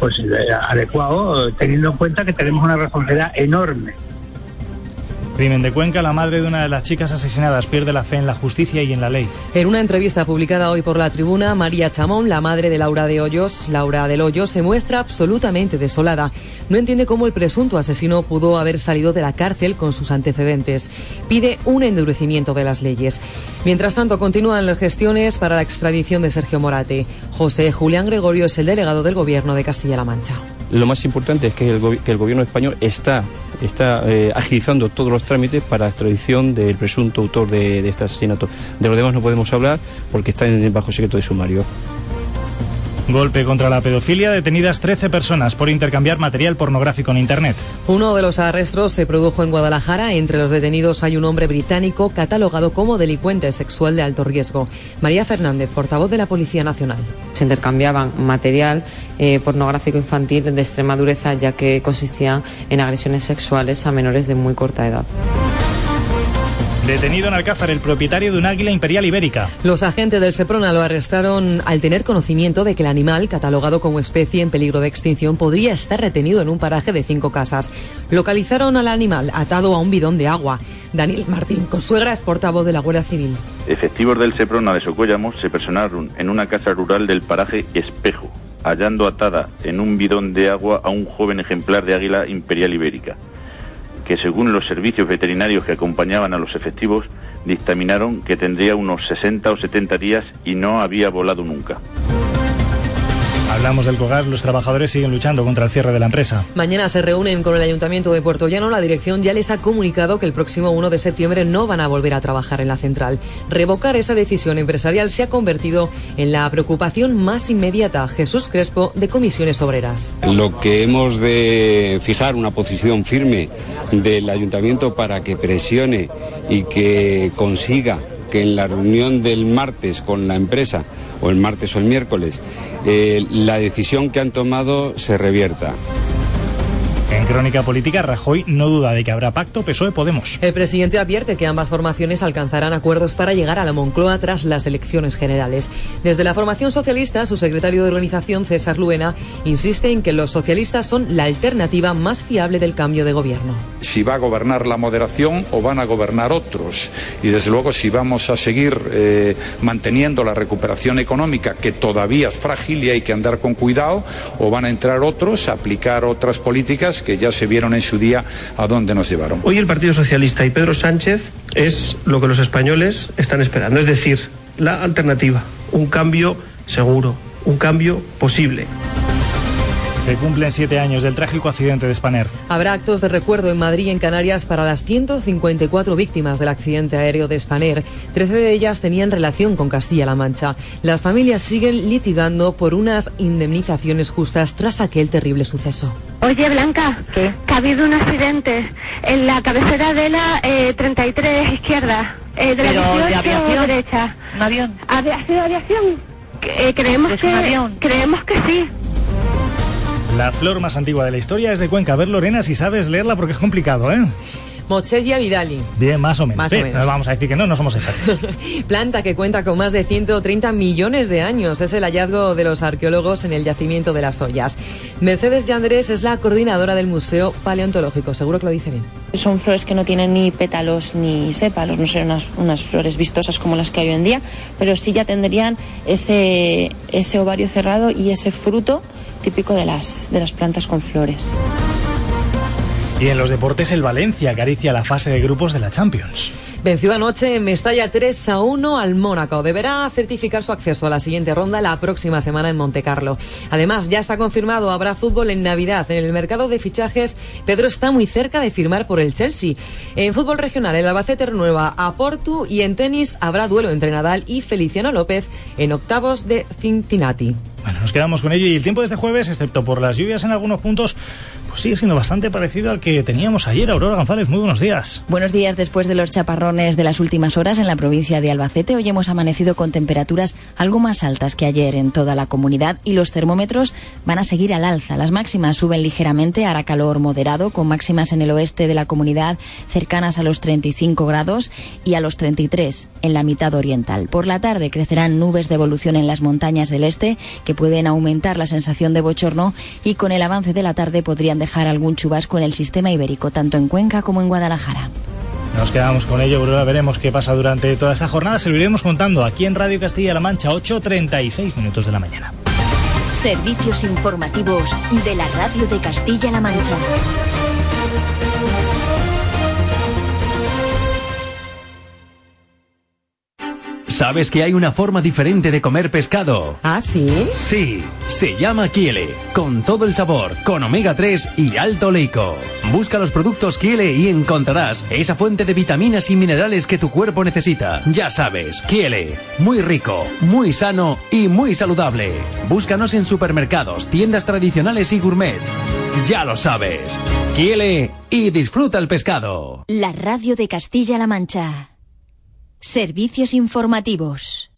pues eh, adecuado, teniendo en cuenta que tenemos una responsabilidad enorme Crimen de Cuenca, la madre de una de las chicas asesinadas pierde la fe en la justicia y en la ley. En una entrevista publicada hoy por la tribuna, María Chamón, la madre de Laura de Hoyos, Laura del Hoyo, se muestra absolutamente desolada. No entiende cómo el presunto asesino pudo haber salido de la cárcel con sus antecedentes. Pide un endurecimiento de las leyes. Mientras tanto, continúan las gestiones para la extradición de Sergio Morate. José Julián Gregorio es el delegado del Gobierno de Castilla-La Mancha. Lo más importante es que el, que el Gobierno español está está eh, agilizando todos los trámites para extradición del presunto autor de, de este asesinato. De lo demás no podemos hablar porque está en, bajo secreto de sumario. Golpe contra la pedofilia, detenidas 13 personas por intercambiar material pornográfico en Internet. Uno de los arrestos se produjo en Guadalajara. Entre los detenidos hay un hombre británico catalogado como delincuente sexual de alto riesgo. María Fernández, portavoz de la Policía Nacional. Se intercambiaban material eh, pornográfico infantil de extrema dureza ya que consistía en agresiones sexuales a menores de muy corta edad. Detenido en Alcázar el propietario de un águila imperial ibérica. Los agentes del Seprona lo arrestaron al tener conocimiento de que el animal, catalogado como especie en peligro de extinción, podría estar retenido en un paraje de cinco casas. Localizaron al animal atado a un bidón de agua. Daniel Martín, consuegra, es portavoz de la Guardia Civil. Efectivos del Seprona de Socollamos se personaron en una casa rural del paraje Espejo, hallando atada en un bidón de agua a un joven ejemplar de águila imperial ibérica que según los servicios veterinarios que acompañaban a los efectivos, dictaminaron que tendría unos 60 o 70 días y no había volado nunca. Hablamos del COGAS, los trabajadores siguen luchando contra el cierre de la empresa. Mañana se reúnen con el Ayuntamiento de Puerto Llano. La dirección ya les ha comunicado que el próximo 1 de septiembre no van a volver a trabajar en la central. Revocar esa decisión empresarial se ha convertido en la preocupación más inmediata. Jesús Crespo, de Comisiones Obreras. Lo que hemos de fijar una posición firme del Ayuntamiento para que presione y que consiga que en la reunión del martes con la empresa, o el martes o el miércoles, eh, la decisión que han tomado se revierta. En Crónica Política, Rajoy no duda de que habrá pacto PSOE-Podemos. El presidente advierte que ambas formaciones alcanzarán acuerdos para llegar a la Moncloa tras las elecciones generales. Desde la formación socialista, su secretario de organización, César Luena, insiste en que los socialistas son la alternativa más fiable del cambio de gobierno. Si va a gobernar la moderación o van a gobernar otros. Y desde luego si vamos a seguir eh, manteniendo la recuperación económica, que todavía es frágil y hay que andar con cuidado, o van a entrar otros a aplicar otras políticas que ya se vieron en su día a dónde nos llevaron. Hoy el Partido Socialista y Pedro Sánchez es lo que los españoles están esperando, es decir, la alternativa, un cambio seguro, un cambio posible. Se cumplen siete años del trágico accidente de Spanair. Habrá actos de recuerdo en Madrid y en Canarias para las 154 víctimas del accidente aéreo de Spanair. Trece de ellas tenían relación con Castilla-La Mancha. Las familias siguen litigando por unas indemnizaciones justas tras aquel terrible suceso. Oye, Blanca, ¿Qué? que ha habido un accidente en la cabecera de la 33 eh, izquierda. Eh, de la Pero, ¿de aviación? derecha. ¿Un avión? ¿Aviación? aviación? Eh, creemos, ¿Es que, un avión? creemos que sí. La flor más antigua de la historia es de Cuenca. A ver, Lorena, si sabes leerla porque es complicado, ¿eh? Mochella Vidali. Bien, más o menos. Más o Sí, menos. no vamos a decir que no, no somos expertos. Planta que cuenta con más de 130 millones de años. Es el hallazgo de los arqueólogos en el yacimiento de las ollas. Mercedes Yandrés es la coordinadora del Museo Paleontológico. Seguro que lo dice bien. Son flores que no tienen ni pétalos ni sépalos, no son unas, unas flores vistosas como las que hay hoy en día, pero sí ya tendrían ese, ese ovario cerrado y ese fruto típico de las, de las plantas con flores. Y en los deportes, el Valencia acaricia la fase de grupos de la Champions. Venció anoche en Mestalla 3 a 1 al Mónaco. Deberá certificar su acceso a la siguiente ronda la próxima semana en Montecarlo. Además, ya está confirmado, habrá fútbol en Navidad. En el mercado de fichajes, Pedro está muy cerca de firmar por el Chelsea. En fútbol regional, el Albacete renueva a Portu y en tenis habrá duelo entre Nadal y Feliciano López en octavos de Cincinnati. Bueno, nos quedamos con ello y el tiempo de este jueves, excepto por las lluvias en algunos puntos, pues sigue siendo bastante parecido al que teníamos ayer. Aurora González, muy buenos días. Buenos días. Después de los chaparrones de las últimas horas en la provincia de Albacete, hoy hemos amanecido con temperaturas algo más altas que ayer en toda la comunidad y los termómetros van a seguir al alza. Las máximas suben ligeramente, hará calor moderado, con máximas en el oeste de la comunidad cercanas a los 35 grados y a los 33 en la mitad oriental. Por la tarde crecerán nubes de evolución en las montañas del este que pueden aumentar la sensación de bochorno y con el avance de la tarde podrían dejar algún chubasco en el sistema ibérico, tanto en Cuenca como en Guadalajara. Nos quedamos con ello, Aurora. Veremos qué pasa durante toda esta jornada. Se lo iremos contando aquí en Radio Castilla-La Mancha, 8.36 minutos de la mañana. Servicios informativos de la Radio de Castilla-La Mancha. ¿Sabes que hay una forma diferente de comer pescado? ¿Ah, sí? Sí, se llama Kiele, con todo el sabor, con omega 3 y alto oleico. Busca los productos Kiele y encontrarás esa fuente de vitaminas y minerales que tu cuerpo necesita. Ya sabes, Kiele, muy rico, muy sano y muy saludable. Búscanos en supermercados, tiendas tradicionales y gourmet. Ya lo sabes, Kiele y disfruta el pescado. La Radio de Castilla-La Mancha. Servicios informativos.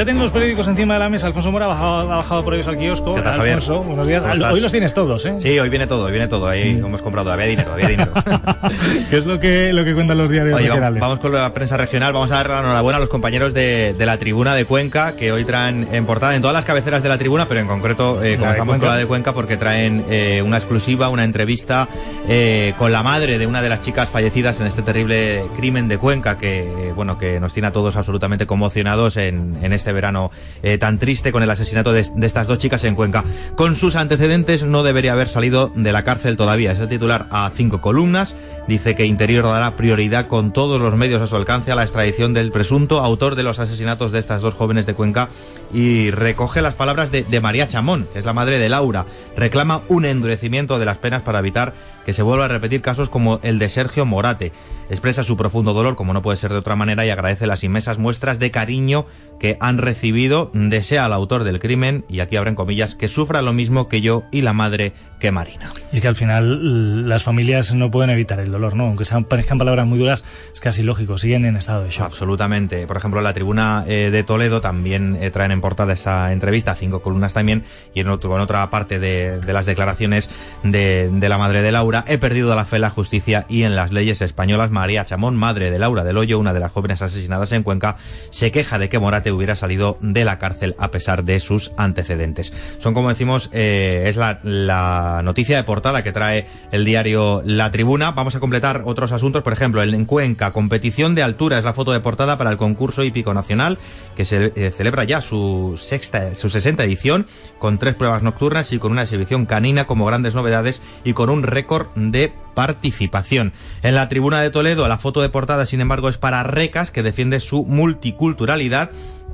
Ya tengo los periódicos encima de la mesa. Alfonso Mora ha bajado, ha bajado por ellos al kiosco. ¿Qué tal, Javier? Alfonso, buenos días. Hoy los tienes todos, ¿eh? Sí, hoy viene todo, hoy viene todo. Ahí hemos comprado, había dinero, había dinero. ¿Qué es lo que, lo que cuentan los diarios Oye, regionales? vamos con la prensa regional. Vamos a dar la enhorabuena a los compañeros de, de la tribuna de Cuenca, que hoy traen en portada en todas las cabeceras de la tribuna, pero en concreto eh, comenzamos con la de Cuenca porque traen eh, una exclusiva, una entrevista eh, con la madre de una de las chicas fallecidas en este terrible crimen de Cuenca, que eh, bueno que nos tiene a todos absolutamente conmocionados en, en este verano eh, tan triste con el asesinato de, de estas dos chicas en Cuenca. Con sus antecedentes no debería haber salido de la cárcel todavía. Es el titular a cinco columnas. Dice que Interior dará prioridad con todos los medios a su alcance a la extradición del presunto autor de los asesinatos de estas dos jóvenes de Cuenca y recoge las palabras de, de María Chamón, que es la madre de Laura. Reclama un endurecimiento de las penas para evitar que se vuelva a repetir casos como el de Sergio Morate. Expresa su profundo dolor, como no puede ser de otra manera, y agradece las inmensas muestras de cariño que han recibido. Desea al autor del crimen, y aquí abren comillas, que sufra lo mismo que yo y la madre que Marina. Y es que al final las familias no pueden evitar el dolor, ¿no? Aunque sean, parezcan palabras muy duras, es casi lógico, siguen en estado de shock. Absolutamente. Por ejemplo, la tribuna eh, de Toledo también eh, traen en portada esa entrevista, cinco columnas también, y en, otro, en otra parte de, de las declaraciones de, de la madre de Laura, he perdido la fe en la justicia y en las leyes españolas. María Chamón, madre de Laura del Hoyo, una de las jóvenes asesinadas en Cuenca, se queja de que Morate hubiera salido de la cárcel a pesar de sus antecedentes. Son, como decimos, eh, es la, la noticia de portada que trae el diario La Tribuna. Vamos a completar otros asuntos, por ejemplo, en Cuenca, competición de altura es la foto de portada para el concurso hípico nacional que se eh, celebra ya su sexta, su 60 edición con tres pruebas nocturnas y con una exhibición canina como grandes novedades y con un récord de participación. En la tribuna de Toledo, la foto de portada, sin embargo, es para Recas, que defiende su multiculturalidad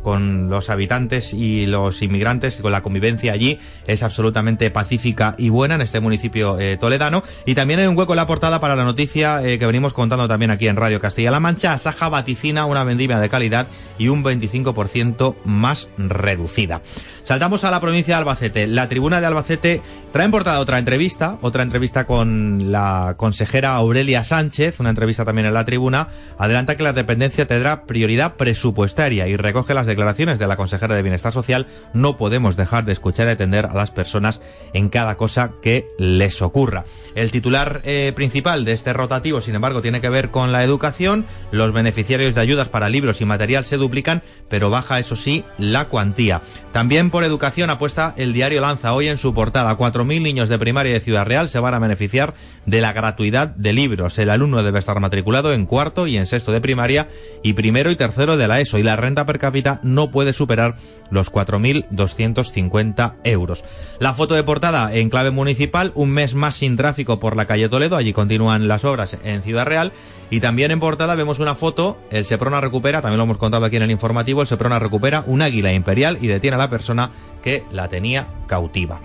con los habitantes y los inmigrantes, con la convivencia allí, es absolutamente pacífica y buena en este municipio eh, toledano. Y también hay un hueco en la portada para la noticia eh, que venimos contando también aquí en Radio Castilla-La Mancha. Asaja vaticina una vendimia de calidad y un 25% más reducida. Saltamos a la provincia de Albacete. La tribuna de Albacete trae en portada otra entrevista, otra entrevista con la consejera Aurelia Sánchez, una entrevista también en la tribuna. Adelanta que la dependencia tendrá prioridad presupuestaria y recoge las declaraciones de la consejera de Bienestar Social. No podemos dejar de escuchar y atender a las personas en cada cosa que les ocurra. El titular eh, principal de este rotativo, sin embargo, tiene que ver con la educación. Los beneficiarios de ayudas para libros y material se duplican, pero baja, eso sí, la cuantía. También por educación apuesta el diario Lanza hoy en su portada. 4.000 niños de primaria de Ciudad Real se van a beneficiar de la gratuidad de libros. El alumno debe estar matriculado en cuarto y en sexto de primaria y primero y tercero de la ESO y la renta per cápita no puede superar los 4.250 euros. La foto de portada en clave municipal, un mes más sin tráfico por la calle Toledo, allí continúan las obras en Ciudad Real y también en portada vemos una foto, el Seprona recupera, también lo hemos contado aquí en el informativo, el Seprona recupera un águila imperial y detiene a la persona que la tenía cautiva.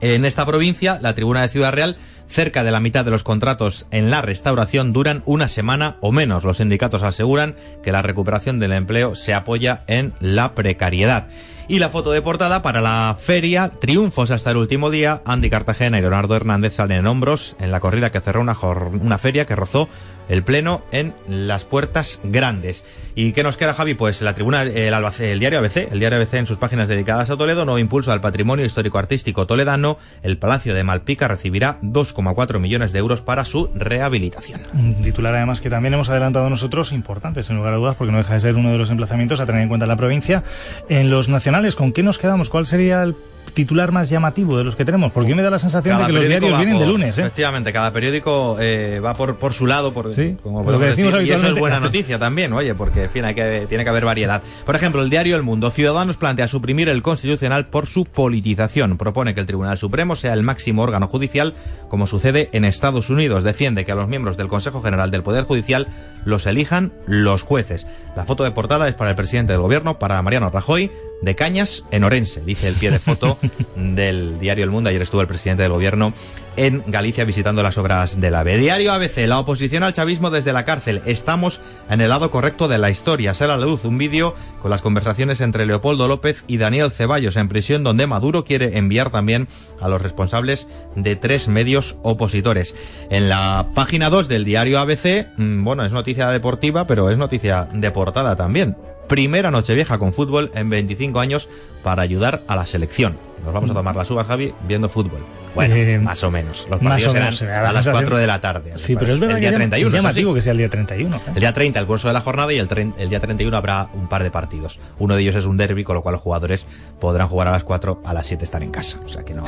En esta provincia, la tribuna de Ciudad Real cerca de la mitad de los contratos en la restauración duran una semana o menos. Los sindicatos aseguran que la recuperación del empleo se apoya en la precariedad. Y la foto de portada para la feria, triunfos hasta el último día, Andy Cartagena y Leonardo Hernández salen en hombros en la corrida que cerró una, una feria que rozó el pleno en las puertas grandes. ¿Y qué nos queda, Javi? Pues la tribuna, el, el diario ABC, el diario ABC en sus páginas dedicadas a Toledo, nuevo impulso al patrimonio histórico-artístico toledano, el Palacio de Malpica recibirá 2,4 millones de euros para su rehabilitación. Un titular además que también hemos adelantado nosotros, importantes en lugar de dudas, porque no deja de ser uno de los emplazamientos a tener en cuenta en la provincia. En los nacionales, ¿con qué nos quedamos? ¿Cuál sería el titular más llamativo de los que tenemos? Porque me da la sensación de que los diarios vienen de lunes. ¿eh? Efectivamente, cada periódico eh, va por, por su lado, por, como lo que decimos decir, y eso es buena noticia también, oye, porque en fin, hay que, tiene que haber variedad. Por ejemplo, el diario El Mundo, Ciudadanos plantea suprimir el Constitucional por su politización. Propone que el Tribunal Supremo sea el máximo órgano judicial, como sucede en Estados Unidos. Defiende que a los miembros del Consejo General del Poder Judicial los elijan los jueces. La foto de portada es para el presidente del Gobierno, para Mariano Rajoy, de Cañas en Orense, dice el pie de foto del diario El Mundo. Ayer estuvo el presidente del gobierno en Galicia visitando las obras del AVE. Diario ABC, la oposición al chavismo desde la cárcel. Estamos en el lado correcto de la historia. Sale a la luz un vídeo con las conversaciones entre Leopoldo López y Daniel Ceballos en prisión, donde Maduro quiere enviar también a los responsables de tres medios opositores. En la página 2 del diario ABC, mm, bueno, es noticia deportiva, pero es noticia de portada también primera noche vieja con fútbol en 25 años para ayudar a la selección. Nos vamos a tomar las uvas, Javi, viendo fútbol. Bueno, eh, más o menos. Los partidos serán a las 4 de la tarde. Sí, pero es verdad el día 31, es llamativo que sea el día 31. El día 30, el curso de la jornada, y el, el día 31 habrá un par de partidos. Uno de ellos es un derby, con lo cual los jugadores podrán jugar a las 4, a las 7 estar en casa. O sea que no,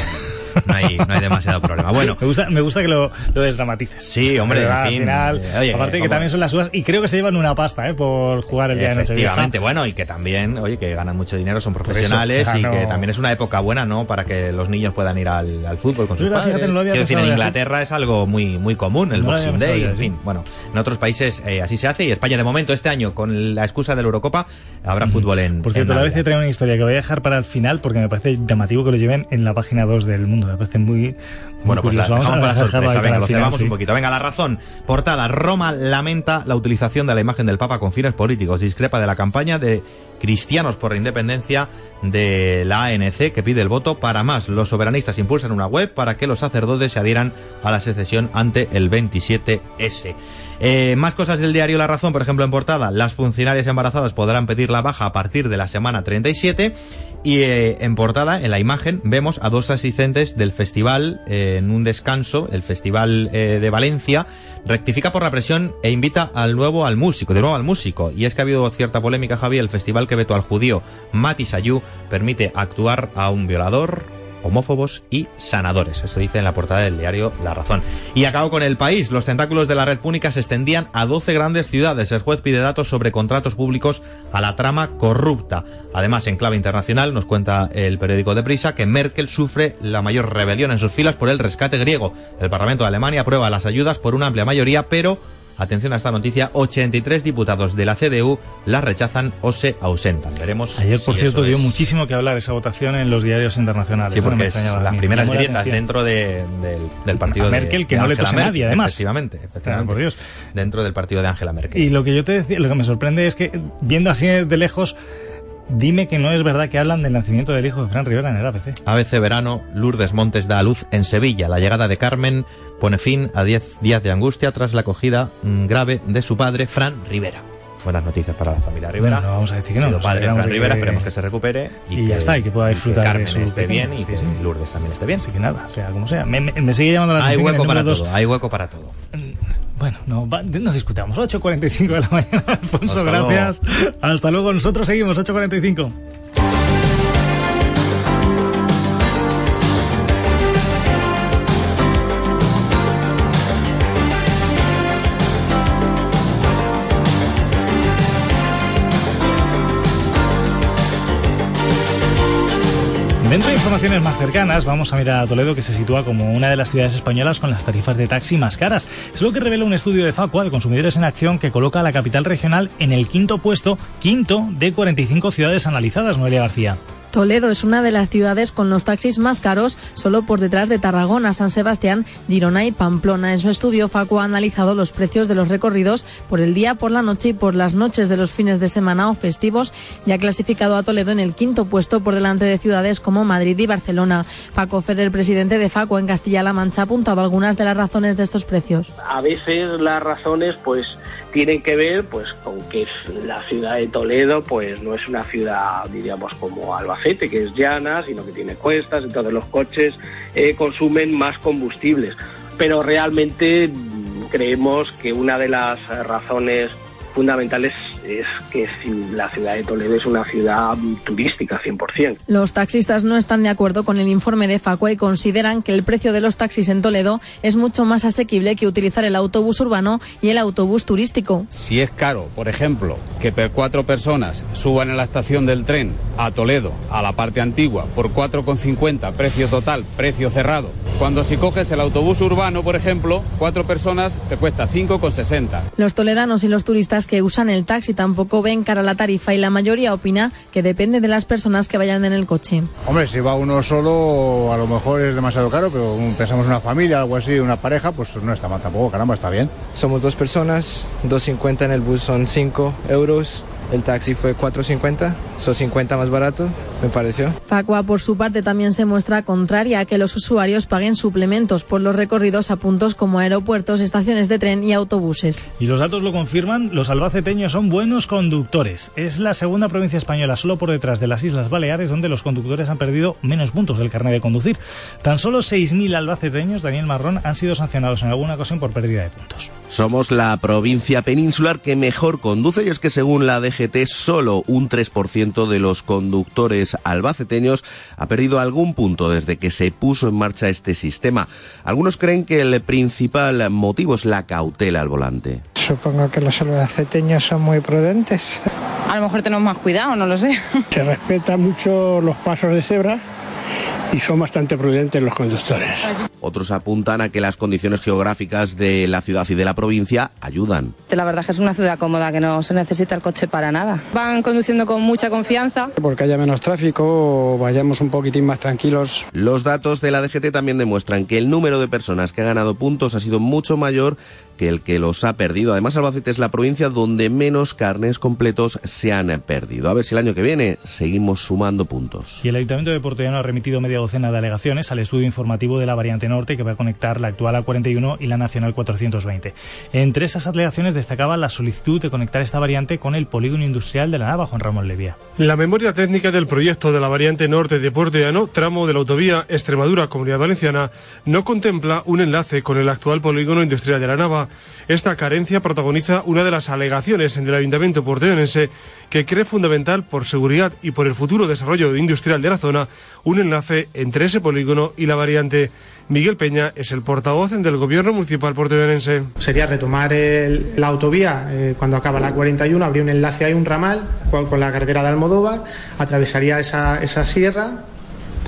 no, hay, no hay demasiado problema. Bueno, me gusta, me gusta que lo, lo desdramatices. Sí, hombre, al final. Eh, oye, aparte que también son las uvas, y creo que se llevan una pasta ¿eh? por jugar el día de noche. Efectivamente, bueno, y que también, oye, que ganan mucho dinero, son profesionales y que también es una época buena, ¿no? Para que los niños puedan ir al, al fútbol con sus padres decir, en Inglaterra es algo muy, muy común, el Boxing Day, en fin. Bueno, en otros países eh, así se hace y España de momento este año, con la excusa de la Eurocopa, habrá fútbol en. Por cierto, en a veces trae una historia que voy a dejar para el final porque me parece llamativo que lo lleven en la página 2 del mundo. Me parece muy. Bueno, pues la dejamos para la sorpresa. Venga, lo cerramos un poquito. Venga, la razón. Portada. Roma lamenta la utilización de la imagen del Papa con fines políticos. Discrepa de la campaña de Cristianos por la Independencia de la ANC que pide el voto para más. Los soberanistas impulsan una web para que los sacerdotes se adhieran a la secesión ante el 27S. Eh, más cosas del diario La Razón, por ejemplo, en portada, las funcionarias embarazadas podrán pedir la baja a partir de la semana 37 y eh, en portada, en la imagen, vemos a dos asistentes del festival eh, en un descanso, el Festival de Valencia, rectifica por la presión e invita al nuevo al músico, de nuevo al músico. Y es que ha habido cierta polémica, Javier, el festival que vetó al judío Mati Sayú permite actuar a un violador, homófobos y sanadores. Eso dice en la portada del diario La Razón. Y acabo con el país. Los tentáculos de la red púnica se extendían a 12 grandes ciudades. El juez pide datos sobre contratos públicos a la trama corrupta. Además, en clave internacional nos cuenta el periódico de Prisa que Merkel sufre la mayor rebelión en sus filas por el rescate griego. El Parlamento de Alemania aprueba las ayudas por una amplia mayoría, pero atención a esta noticia, 83 diputados de la CDU la rechazan o se ausentan. Veremos. Ayer, por si cierto, dio es- muchísimo que hablar esa votación en los diarios internacionales. Sí, no porque es las primeras grietas dentro de- del, del partido A de Merkel, que no le tose Merkel, nadie, además. Efectivamente, efectivamente. por Dios. Dentro del partido de Angela Merkel. Y lo que yo te decía, lo que me sorprende es que, viendo así de lejos, dime que no es verdad que hablan del nacimiento del hijo de Fran Rivera en el ABC. ABC Verano, Lourdes Montes da a luz en Sevilla. La llegada de Carmen pone fin a 10 días de angustia tras la acogida mm, grave de su padre, Fran Rivera. Buenas noticias para la familia Rivera. Bueno, no vamos a decir que no, nos padre Fran de Rivera, que- esperemos que se recupere. Y ya está, y que pueda disfrutar de Carmen su esté pequeño, bien y que sí. Lourdes también esté bien. Así que nada, sea como sea. Me, me- me sigue llamando la Hay atención. hueco el para todo, hay hueco para todo. Bueno, no, va- no discutamos. 8.45 de la mañana, Alfonso, Hasta gracias. Hasta luego, nosotros seguimos, 8.45. informaciones más cercanas, vamos a mirar a Toledo, que se sitúa como una de las ciudades españolas con las tarifas de taxi más caras. Es lo que revela un estudio de Facua de Consumidores en Acción que coloca a la capital regional en el quinto puesto, quinto de 45 ciudades analizadas, Noelia García. Toledo es una de las ciudades con los taxis más caros, solo por detrás de Tarragona, San Sebastián, Girona y Pamplona. En su estudio, Facu ha analizado los precios de los recorridos por el día, por la noche y por las noches de los fines de semana o festivos y ha clasificado a Toledo en el quinto puesto por delante de ciudades como Madrid y Barcelona. Paco Ferrer, presidente de Facu en Castilla-La Mancha, ha apuntado algunas de las razones de estos precios. a veces las razones pues tienen que ver pues con que la ciudad de Toledo pues no es una ciudad diríamos como Albacete que es llana sino que tiene cuestas entonces los coches eh, consumen más combustibles. Pero realmente mm, creemos que una de las razones fundamentales es que la ciudad de Toledo es una ciudad turística 100%. Los taxistas no están de acuerdo con el informe de Facua y consideran que el precio de los taxis en Toledo es mucho más asequible que utilizar el autobús urbano y el autobús turístico. Si es caro, por ejemplo, que per cuatro personas suban a la estación del tren a Toledo, a la parte antigua, por 4,50, precio total, precio cerrado. Cuando si coges el autobús urbano, por ejemplo, cuatro personas te cuesta 5,60. Los toledanos y los turistas que usan el taxi tampoco ven cara la tarifa y la mayoría opina que depende de las personas que vayan en el coche. Hombre, si va uno solo, a lo mejor es demasiado caro, pero pensamos en una familia, algo así, una pareja, pues no está mal tampoco, caramba, está bien. Somos dos personas, 2.50 en el bus son 5 euros, el taxi fue 4.50, son 50 más barato, me pareció. Facua, por su parte, también se muestra contraria a que los usuarios paguen suplementos por los recorridos a puntos como aeropuertos, estaciones de tren y autobuses. Y los datos lo confirman, los albaceteños son buenos conductores. Es la segunda provincia española, solo por detrás de las Islas Baleares, donde los conductores han perdido menos puntos del carnet de conducir. Tan solo 6.000 albaceteños, Daniel Marrón, han sido sancionados en alguna ocasión por pérdida de puntos. Somos la provincia peninsular que mejor conduce y es que según la DGT solo un 3% de los conductores albaceteños ha perdido algún punto desde que se puso en marcha este sistema. Algunos creen que el principal motivo es la cautela al volante. Supongo que los albaceteños son muy prudentes. A lo mejor tenemos más cuidado, no lo sé. Se respetan mucho los pasos de cebra y son bastante prudentes los conductores. Otros apuntan a que las condiciones geográficas de la ciudad y de la provincia ayudan. La verdad es que es una ciudad cómoda, que no se necesita el coche para nada. Van conduciendo con mucha confianza. Porque haya menos tráfico vayamos un poquitín más tranquilos. Los datos de la DGT también demuestran que el número de personas que ha ganado puntos ha sido mucho mayor que el que los ha perdido. Además, Albacete es la provincia donde menos carnes completos se han perdido. A ver si el año que viene seguimos sumando puntos. Y el Ayuntamiento de Portollano ha remitido media docena de alegaciones al estudio informativo de la variante norte que va a conectar la actual A41 y la Nacional 420. Entre esas alegaciones destacaba la solicitud de conectar esta variante con el polígono industrial de la Nava, Juan Ramón Levía. La memoria técnica del proyecto de la variante norte de Puerto Llano, tramo de la autovía Extremadura-Comunidad Valenciana, no contempla un enlace con el actual polígono industrial de la Nava. Esta carencia protagoniza una de las alegaciones en el Ayuntamiento porteñonense que cree fundamental por seguridad y por el futuro desarrollo industrial de la zona un enlace entre ese polígono y la variante. Miguel Peña es el portavoz del Gobierno Municipal porteñonense. Sería retomar la autovía eh, cuando acaba la 41, habría un enlace ahí, un ramal con, con la carretera de Almodóvar, atravesaría esa, esa sierra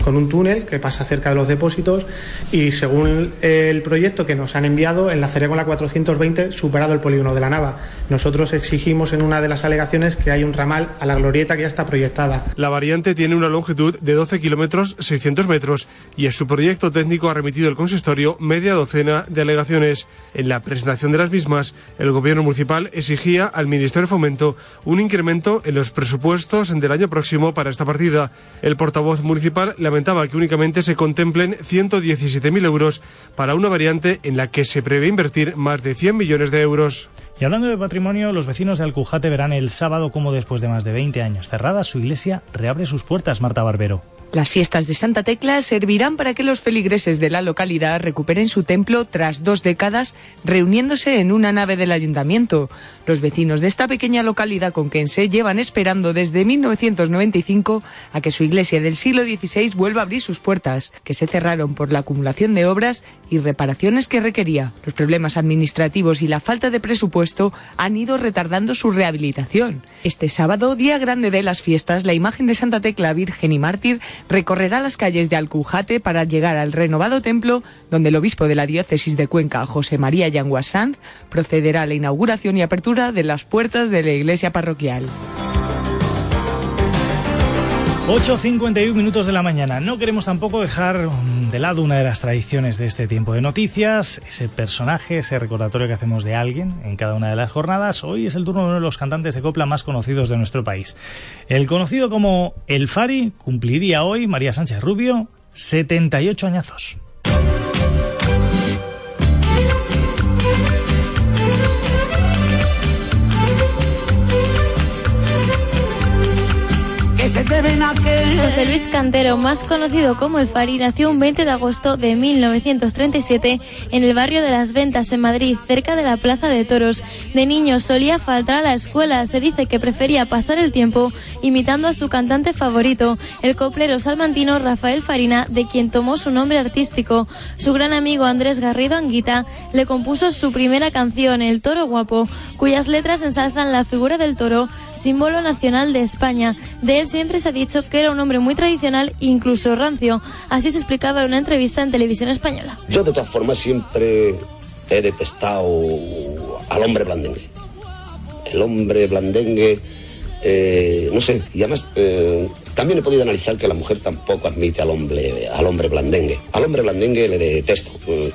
con un túnel que pasa cerca de los depósitos y según el proyecto que nos han enviado enlazaría con la 420 superado el polígono de la Nava. Nosotros exigimos en una de las alegaciones que hay un ramal a la glorieta que ya está proyectada. La variante tiene una longitud de 12 kilómetros 600 metros y en su proyecto técnico ha remitido el consistorio media docena de alegaciones. En la presentación de las mismas, el gobierno municipal exigía al Ministerio de Fomento un incremento en los presupuestos del año próximo para esta partida. El portavoz municipal lamentaba que únicamente se contemplen 117.000 euros para una variante en la que se prevé invertir más de 100 millones de euros. Y hablando de patrimonio, los vecinos de Alcujate verán el sábado cómo después de más de 20 años cerrada, su iglesia reabre sus puertas, Marta Barbero. Las fiestas de Santa Tecla servirán para que los feligreses de la localidad recuperen su templo tras dos décadas reuniéndose en una nave del ayuntamiento. Los vecinos de esta pequeña localidad conquense llevan esperando desde 1995 a que su iglesia del siglo XVI vuelva a abrir sus puertas, que se cerraron por la acumulación de obras y reparaciones que requería. Los problemas administrativos y la falta de presupuesto han ido retardando su rehabilitación. Este sábado, día grande de las fiestas, la imagen de Santa Tecla Virgen y Mártir recorrerá las calles de Alcujate para llegar al renovado templo donde el obispo de la diócesis de Cuenca, José María Yanguas Sanz, procederá a la inauguración y apertura de las puertas de la iglesia parroquial. 8.51 minutos de la mañana. No queremos tampoco dejar de lado una de las tradiciones de este tiempo de noticias, ese personaje, ese recordatorio que hacemos de alguien en cada una de las jornadas. Hoy es el turno de uno de los cantantes de copla más conocidos de nuestro país. El conocido como El Fari cumpliría hoy, María Sánchez Rubio, 78 añazos. José Luis Cantero, más conocido como El Fari, nació un 20 de agosto de 1937 en el barrio de Las Ventas, en Madrid, cerca de la Plaza de Toros. De niño solía faltar a la escuela. Se dice que prefería pasar el tiempo imitando a su cantante favorito, el coplero salmantino Rafael Farina, de quien tomó su nombre artístico. Su gran amigo Andrés Garrido Anguita le compuso su primera canción, El Toro Guapo, cuyas letras ensalzan la figura del toro, símbolo nacional de España. De él siempre se ha dicho que era un hombre muy tradicional incluso rancio. Así se explicaba en una entrevista en televisión española. Yo de todas formas siempre he detestado al hombre blandengue. El hombre blandengue, eh, no sé, y además eh, también he podido analizar que la mujer tampoco admite al hombre, al hombre blandengue. Al hombre blandengue le detesto. Eh,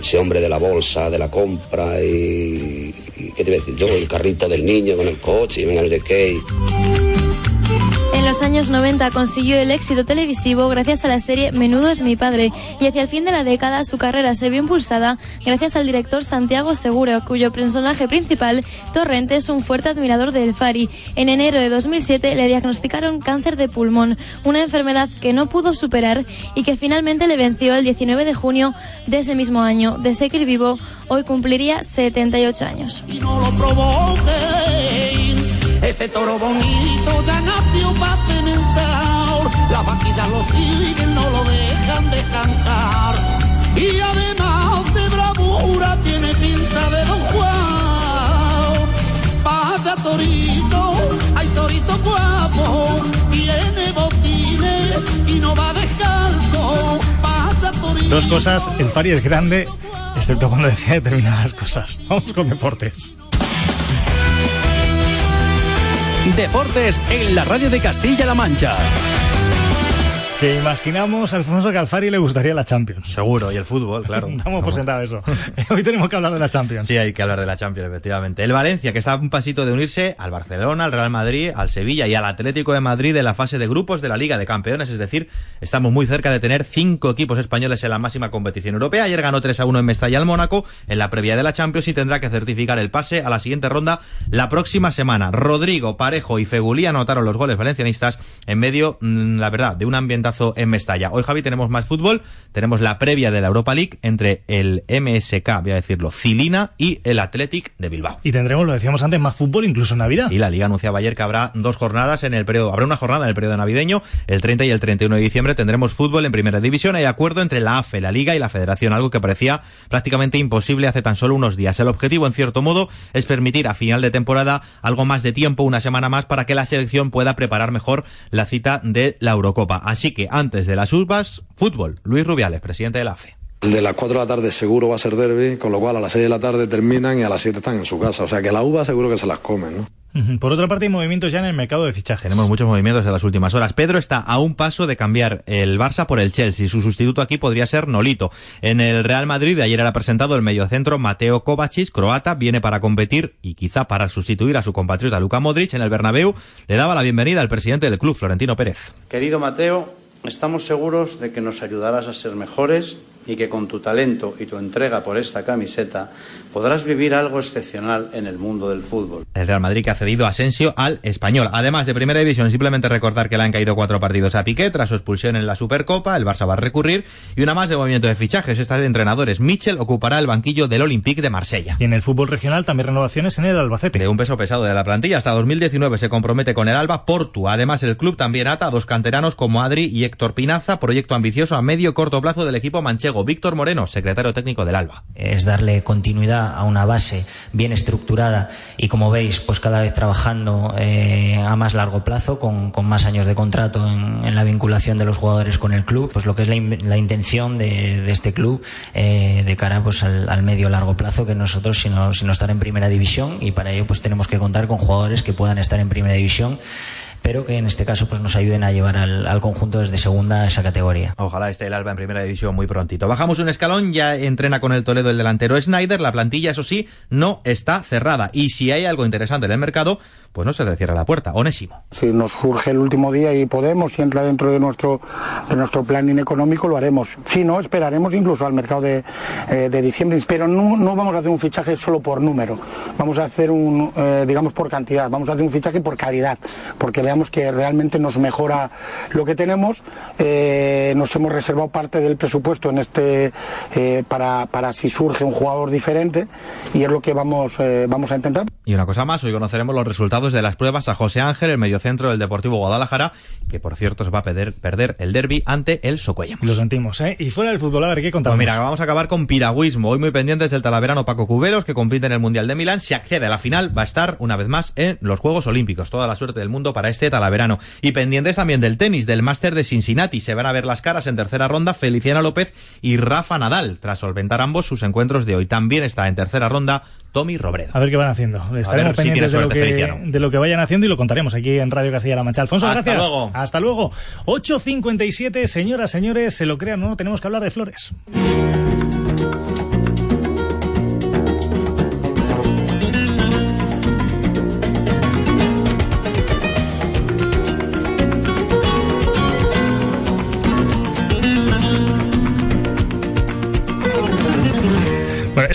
ese hombre de la bolsa, de la compra y, y ¿qué te voy a decir? Yo el carrito del niño con el coche y venga no sé qué. En los años 90 consiguió el éxito televisivo gracias a la serie Menudo es mi padre y hacia el fin de la década su carrera se vio impulsada gracias al director Santiago Seguro, cuyo personaje principal, Torrente, es un fuerte admirador del Fari. En enero de 2007 le diagnosticaron cáncer de pulmón, una enfermedad que no pudo superar y que finalmente le venció el 19 de junio de ese mismo año. De seguir vivo, hoy cumpliría 78 años. Y no lo. Ese toro bonito ya nació para cementar. Las vaquillas lo siguen, no lo dejan descansar. Y además de bravura tiene pinta de Don Juan. Vaya torito, hay torito guapo. Tiene botines y no va descalzo. Vaya torito. Dos cosas, el Fari es grande, excepto cuando decía determinadas cosas. Vamos con deportes. Deportes en la radio de Castilla-La Mancha. Que imaginamos, Alfonso, que al Fari le gustaría la Champions. Seguro, y el fútbol, claro. Damos por sentado eso. Hoy tenemos que hablar de la Champions. Sí, hay que hablar de la Champions, efectivamente. El Valencia, que está a un pasito de unirse al Barcelona, al Real Madrid, al Sevilla y al Atlético de Madrid en la fase de grupos de la Liga de Campeones. Es decir, estamos muy cerca de tener cinco equipos españoles en la máxima competición europea. Ayer ganó 3 a 1 en Mestalla al Mónaco en la previa de la Champions y tendrá que certificar el pase a la siguiente ronda la próxima semana. Rodrigo, Parejo y Fegulí anotaron los goles valencianistas en medio, mm, la verdad, de un en Mestalla. Hoy, Javi, tenemos más fútbol. Tenemos la previa de la Europa League entre el MSK, voy a decirlo, Cilina y el Athletic de Bilbao. Y tendremos, lo decíamos antes, más fútbol incluso en Navidad. Y la Liga anunciaba ayer que habrá dos jornadas en el periodo, habrá una jornada en el periodo navideño, el 30 y el 31 de diciembre tendremos fútbol en primera división. Hay acuerdo entre la AFE, la Liga y la Federación, algo que parecía prácticamente imposible hace tan solo unos días. El objetivo, en cierto modo, es permitir a final de temporada algo más de tiempo, una semana más, para que la selección pueda preparar mejor la cita de la Eurocopa. Así que que antes de las urbas, fútbol. Luis Rubiales, presidente de la AFE. El de las 4 de la tarde seguro va a ser derby, con lo cual a las 6 de la tarde terminan y a las 7 están en su casa. O sea que la uva seguro que se las comen, ¿no? Por otra parte, hay movimientos ya en el mercado de fichajes. Tenemos muchos movimientos en las últimas horas. Pedro está a un paso de cambiar el Barça por el Chelsea. Su sustituto aquí podría ser Nolito. En el Real Madrid de ayer era presentado el mediocentro Mateo Kovacic, croata, viene para competir y quizá para sustituir a su compatriota Luka Modric en el Bernabéu. Le daba la bienvenida al presidente del club, Florentino Pérez. Querido Mateo, estamos seguros de que nos ayudarás a ser mejores y que con tu talento y tu entrega por esta camiseta podrás vivir algo excepcional en el mundo del fútbol. El Real Madrid que ha cedido a Asensio al español. Además de primera división, simplemente recordar que le han caído cuatro partidos a Piqué tras su expulsión en la Supercopa. El Barça va a recurrir. Y una más de movimiento de fichajes. Esta de entrenadores. Michel ocupará el banquillo del Olympique de Marsella. Y en el fútbol regional también renovaciones en el Albacete. De un peso pesado de la plantilla. Hasta 2019 se compromete con el Alba Portu. Además, el club también ata a dos canteranos como Adri y Héctor Pinaza. Proyecto ambicioso a medio y corto plazo del equipo manchego. Víctor Moreno, secretario técnico del Alba. Es darle continuidad a una base bien estructurada y como veis, pues cada vez trabajando eh, a más largo plazo, con, con, más años de contrato en, la vinculación de los jugadores con el club, pues lo que es la, la intención de, de, este club eh, de cara pues al, al, medio largo plazo que nosotros sino, sino estar en primera división y para ello pues tenemos que contar con jugadores que puedan estar en primera división pero que en este caso pues nos ayuden a llevar al, al, conjunto desde segunda a esa categoría. Ojalá esté el Alba en primera división muy prontito. Bajamos un escalón, ya entrena con el Toledo el delantero Snyder, la plantilla eso sí no está cerrada y si hay algo interesante en el mercado, pues no se le cierra la puerta. Onésimo. Si nos surge el último día y podemos, si entra dentro de nuestro, de nuestro planning económico, lo haremos. Si no, esperaremos incluso al mercado de, eh, de diciembre, pero no, no, vamos a hacer un fichaje solo por número, vamos a hacer un, eh, digamos, por cantidad, vamos a hacer un fichaje por calidad, porque veamos que realmente nos mejora lo que tenemos. Eh, nos hemos reservado parte del presupuesto en este eh, para, para, si surge un jugador diferente y es lo que vamos, eh, vamos a intentar. Y una cosa más, hoy conoceremos los resultados de las pruebas a José Ángel, el mediocentro del Deportivo Guadalajara, que por cierto se va a perder, perder el derby ante el Socuellamos. Lo sentimos, ¿eh? Y fuera del fútbol, a ver, ¿qué contamos? Pues mira, vamos a acabar con piragüismo. Hoy muy pendientes del talaverano Paco Cuberos, que compite en el Mundial de Milán. Si accede a la final, va a estar una vez más en los Juegos Olímpicos. Toda la suerte del mundo para este talaverano. Y pendientes también del tenis, del máster de Cincinnati. Se van a ver las caras en tercera ronda Feliciana López y Rafa Nadal, tras solventar ambos sus encuentros de hoy. También está en tercera ronda Tommy Robredo. A ver qué van haciendo. Estaremos si pendientes de, lo que, Feliciano. de lo que vayan haciendo y lo contaremos aquí en Radio Castilla-La Mancha. Alfonso, Hasta gracias. luego. Hasta luego. 8.57, señoras, señores, se lo crean o no, tenemos que hablar de flores.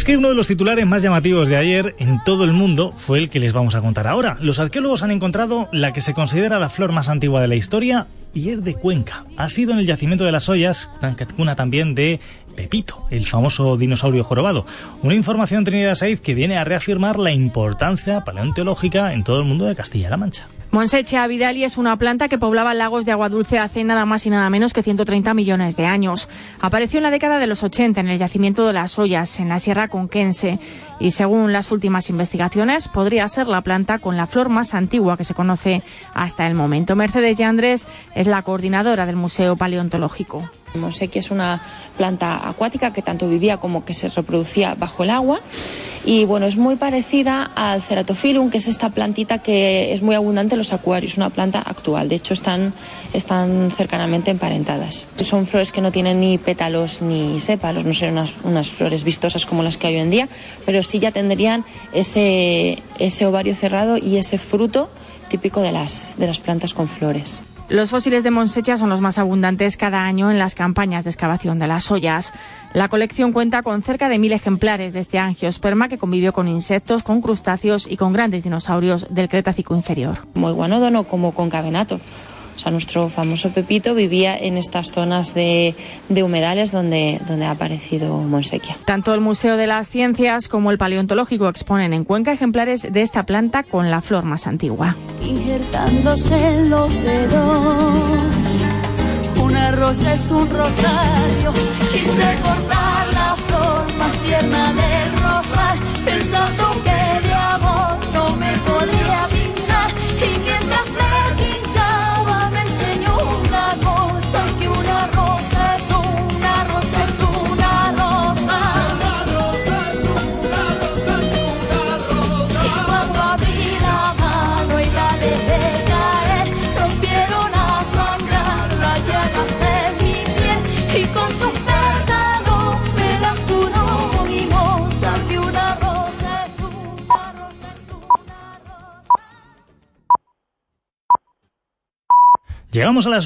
Que uno de los titulares más llamativos de ayer en todo el mundo fue el que les vamos a contar ahora. Los arqueólogos han encontrado la que se considera la flor más antigua de la historia y es de Cuenca. Ha sido en el yacimiento de las ollas, cuna también de Pepito, el famoso dinosaurio jorobado. Una información Trinidad Said que viene a reafirmar la importancia paleontológica en todo el mundo de Castilla-La Mancha. Monsechia vidali es una planta que poblaba lagos de agua dulce hace nada más y nada menos que 130 millones de años. Apareció en la década de los 80 en el yacimiento de las Ollas, en la Sierra Conquense, y según las últimas investigaciones, podría ser la planta con la flor más antigua que se conoce hasta el momento. Mercedes Yandres es la coordinadora del Museo Paleontológico. Monsequia es una planta acuática que tanto vivía como que se reproducía bajo el agua y bueno, es muy parecida al Ceratophyllum, que es esta plantita que es muy abundante en los acuarios, una planta actual. De hecho, están, están cercanamente emparentadas. Son flores que no tienen ni pétalos ni sépalos, no son unas, unas flores vistosas como las que hay hoy en día, pero sí ya tendrían ese, ese ovario cerrado y ese fruto típico de las, de las plantas con flores. Los fósiles de Monsecha son los más abundantes cada año en las campañas de excavación de las ollas. La colección cuenta con cerca de mil ejemplares de este angiosperma que convivió con insectos, con crustáceos y con grandes dinosaurios del Cretácico inferior. Iguanódono, como. O sea, nuestro famoso Pepito vivía en estas zonas de, de humedales donde, donde ha aparecido Monsequia. Tanto el Museo de las Ciencias como el Paleontológico exponen en Cuenca ejemplares de esta planta con la flor más antigua. Injertándose los dedos, una rosa es un rosario, quise cortar la flor más tierna del Llegamos a las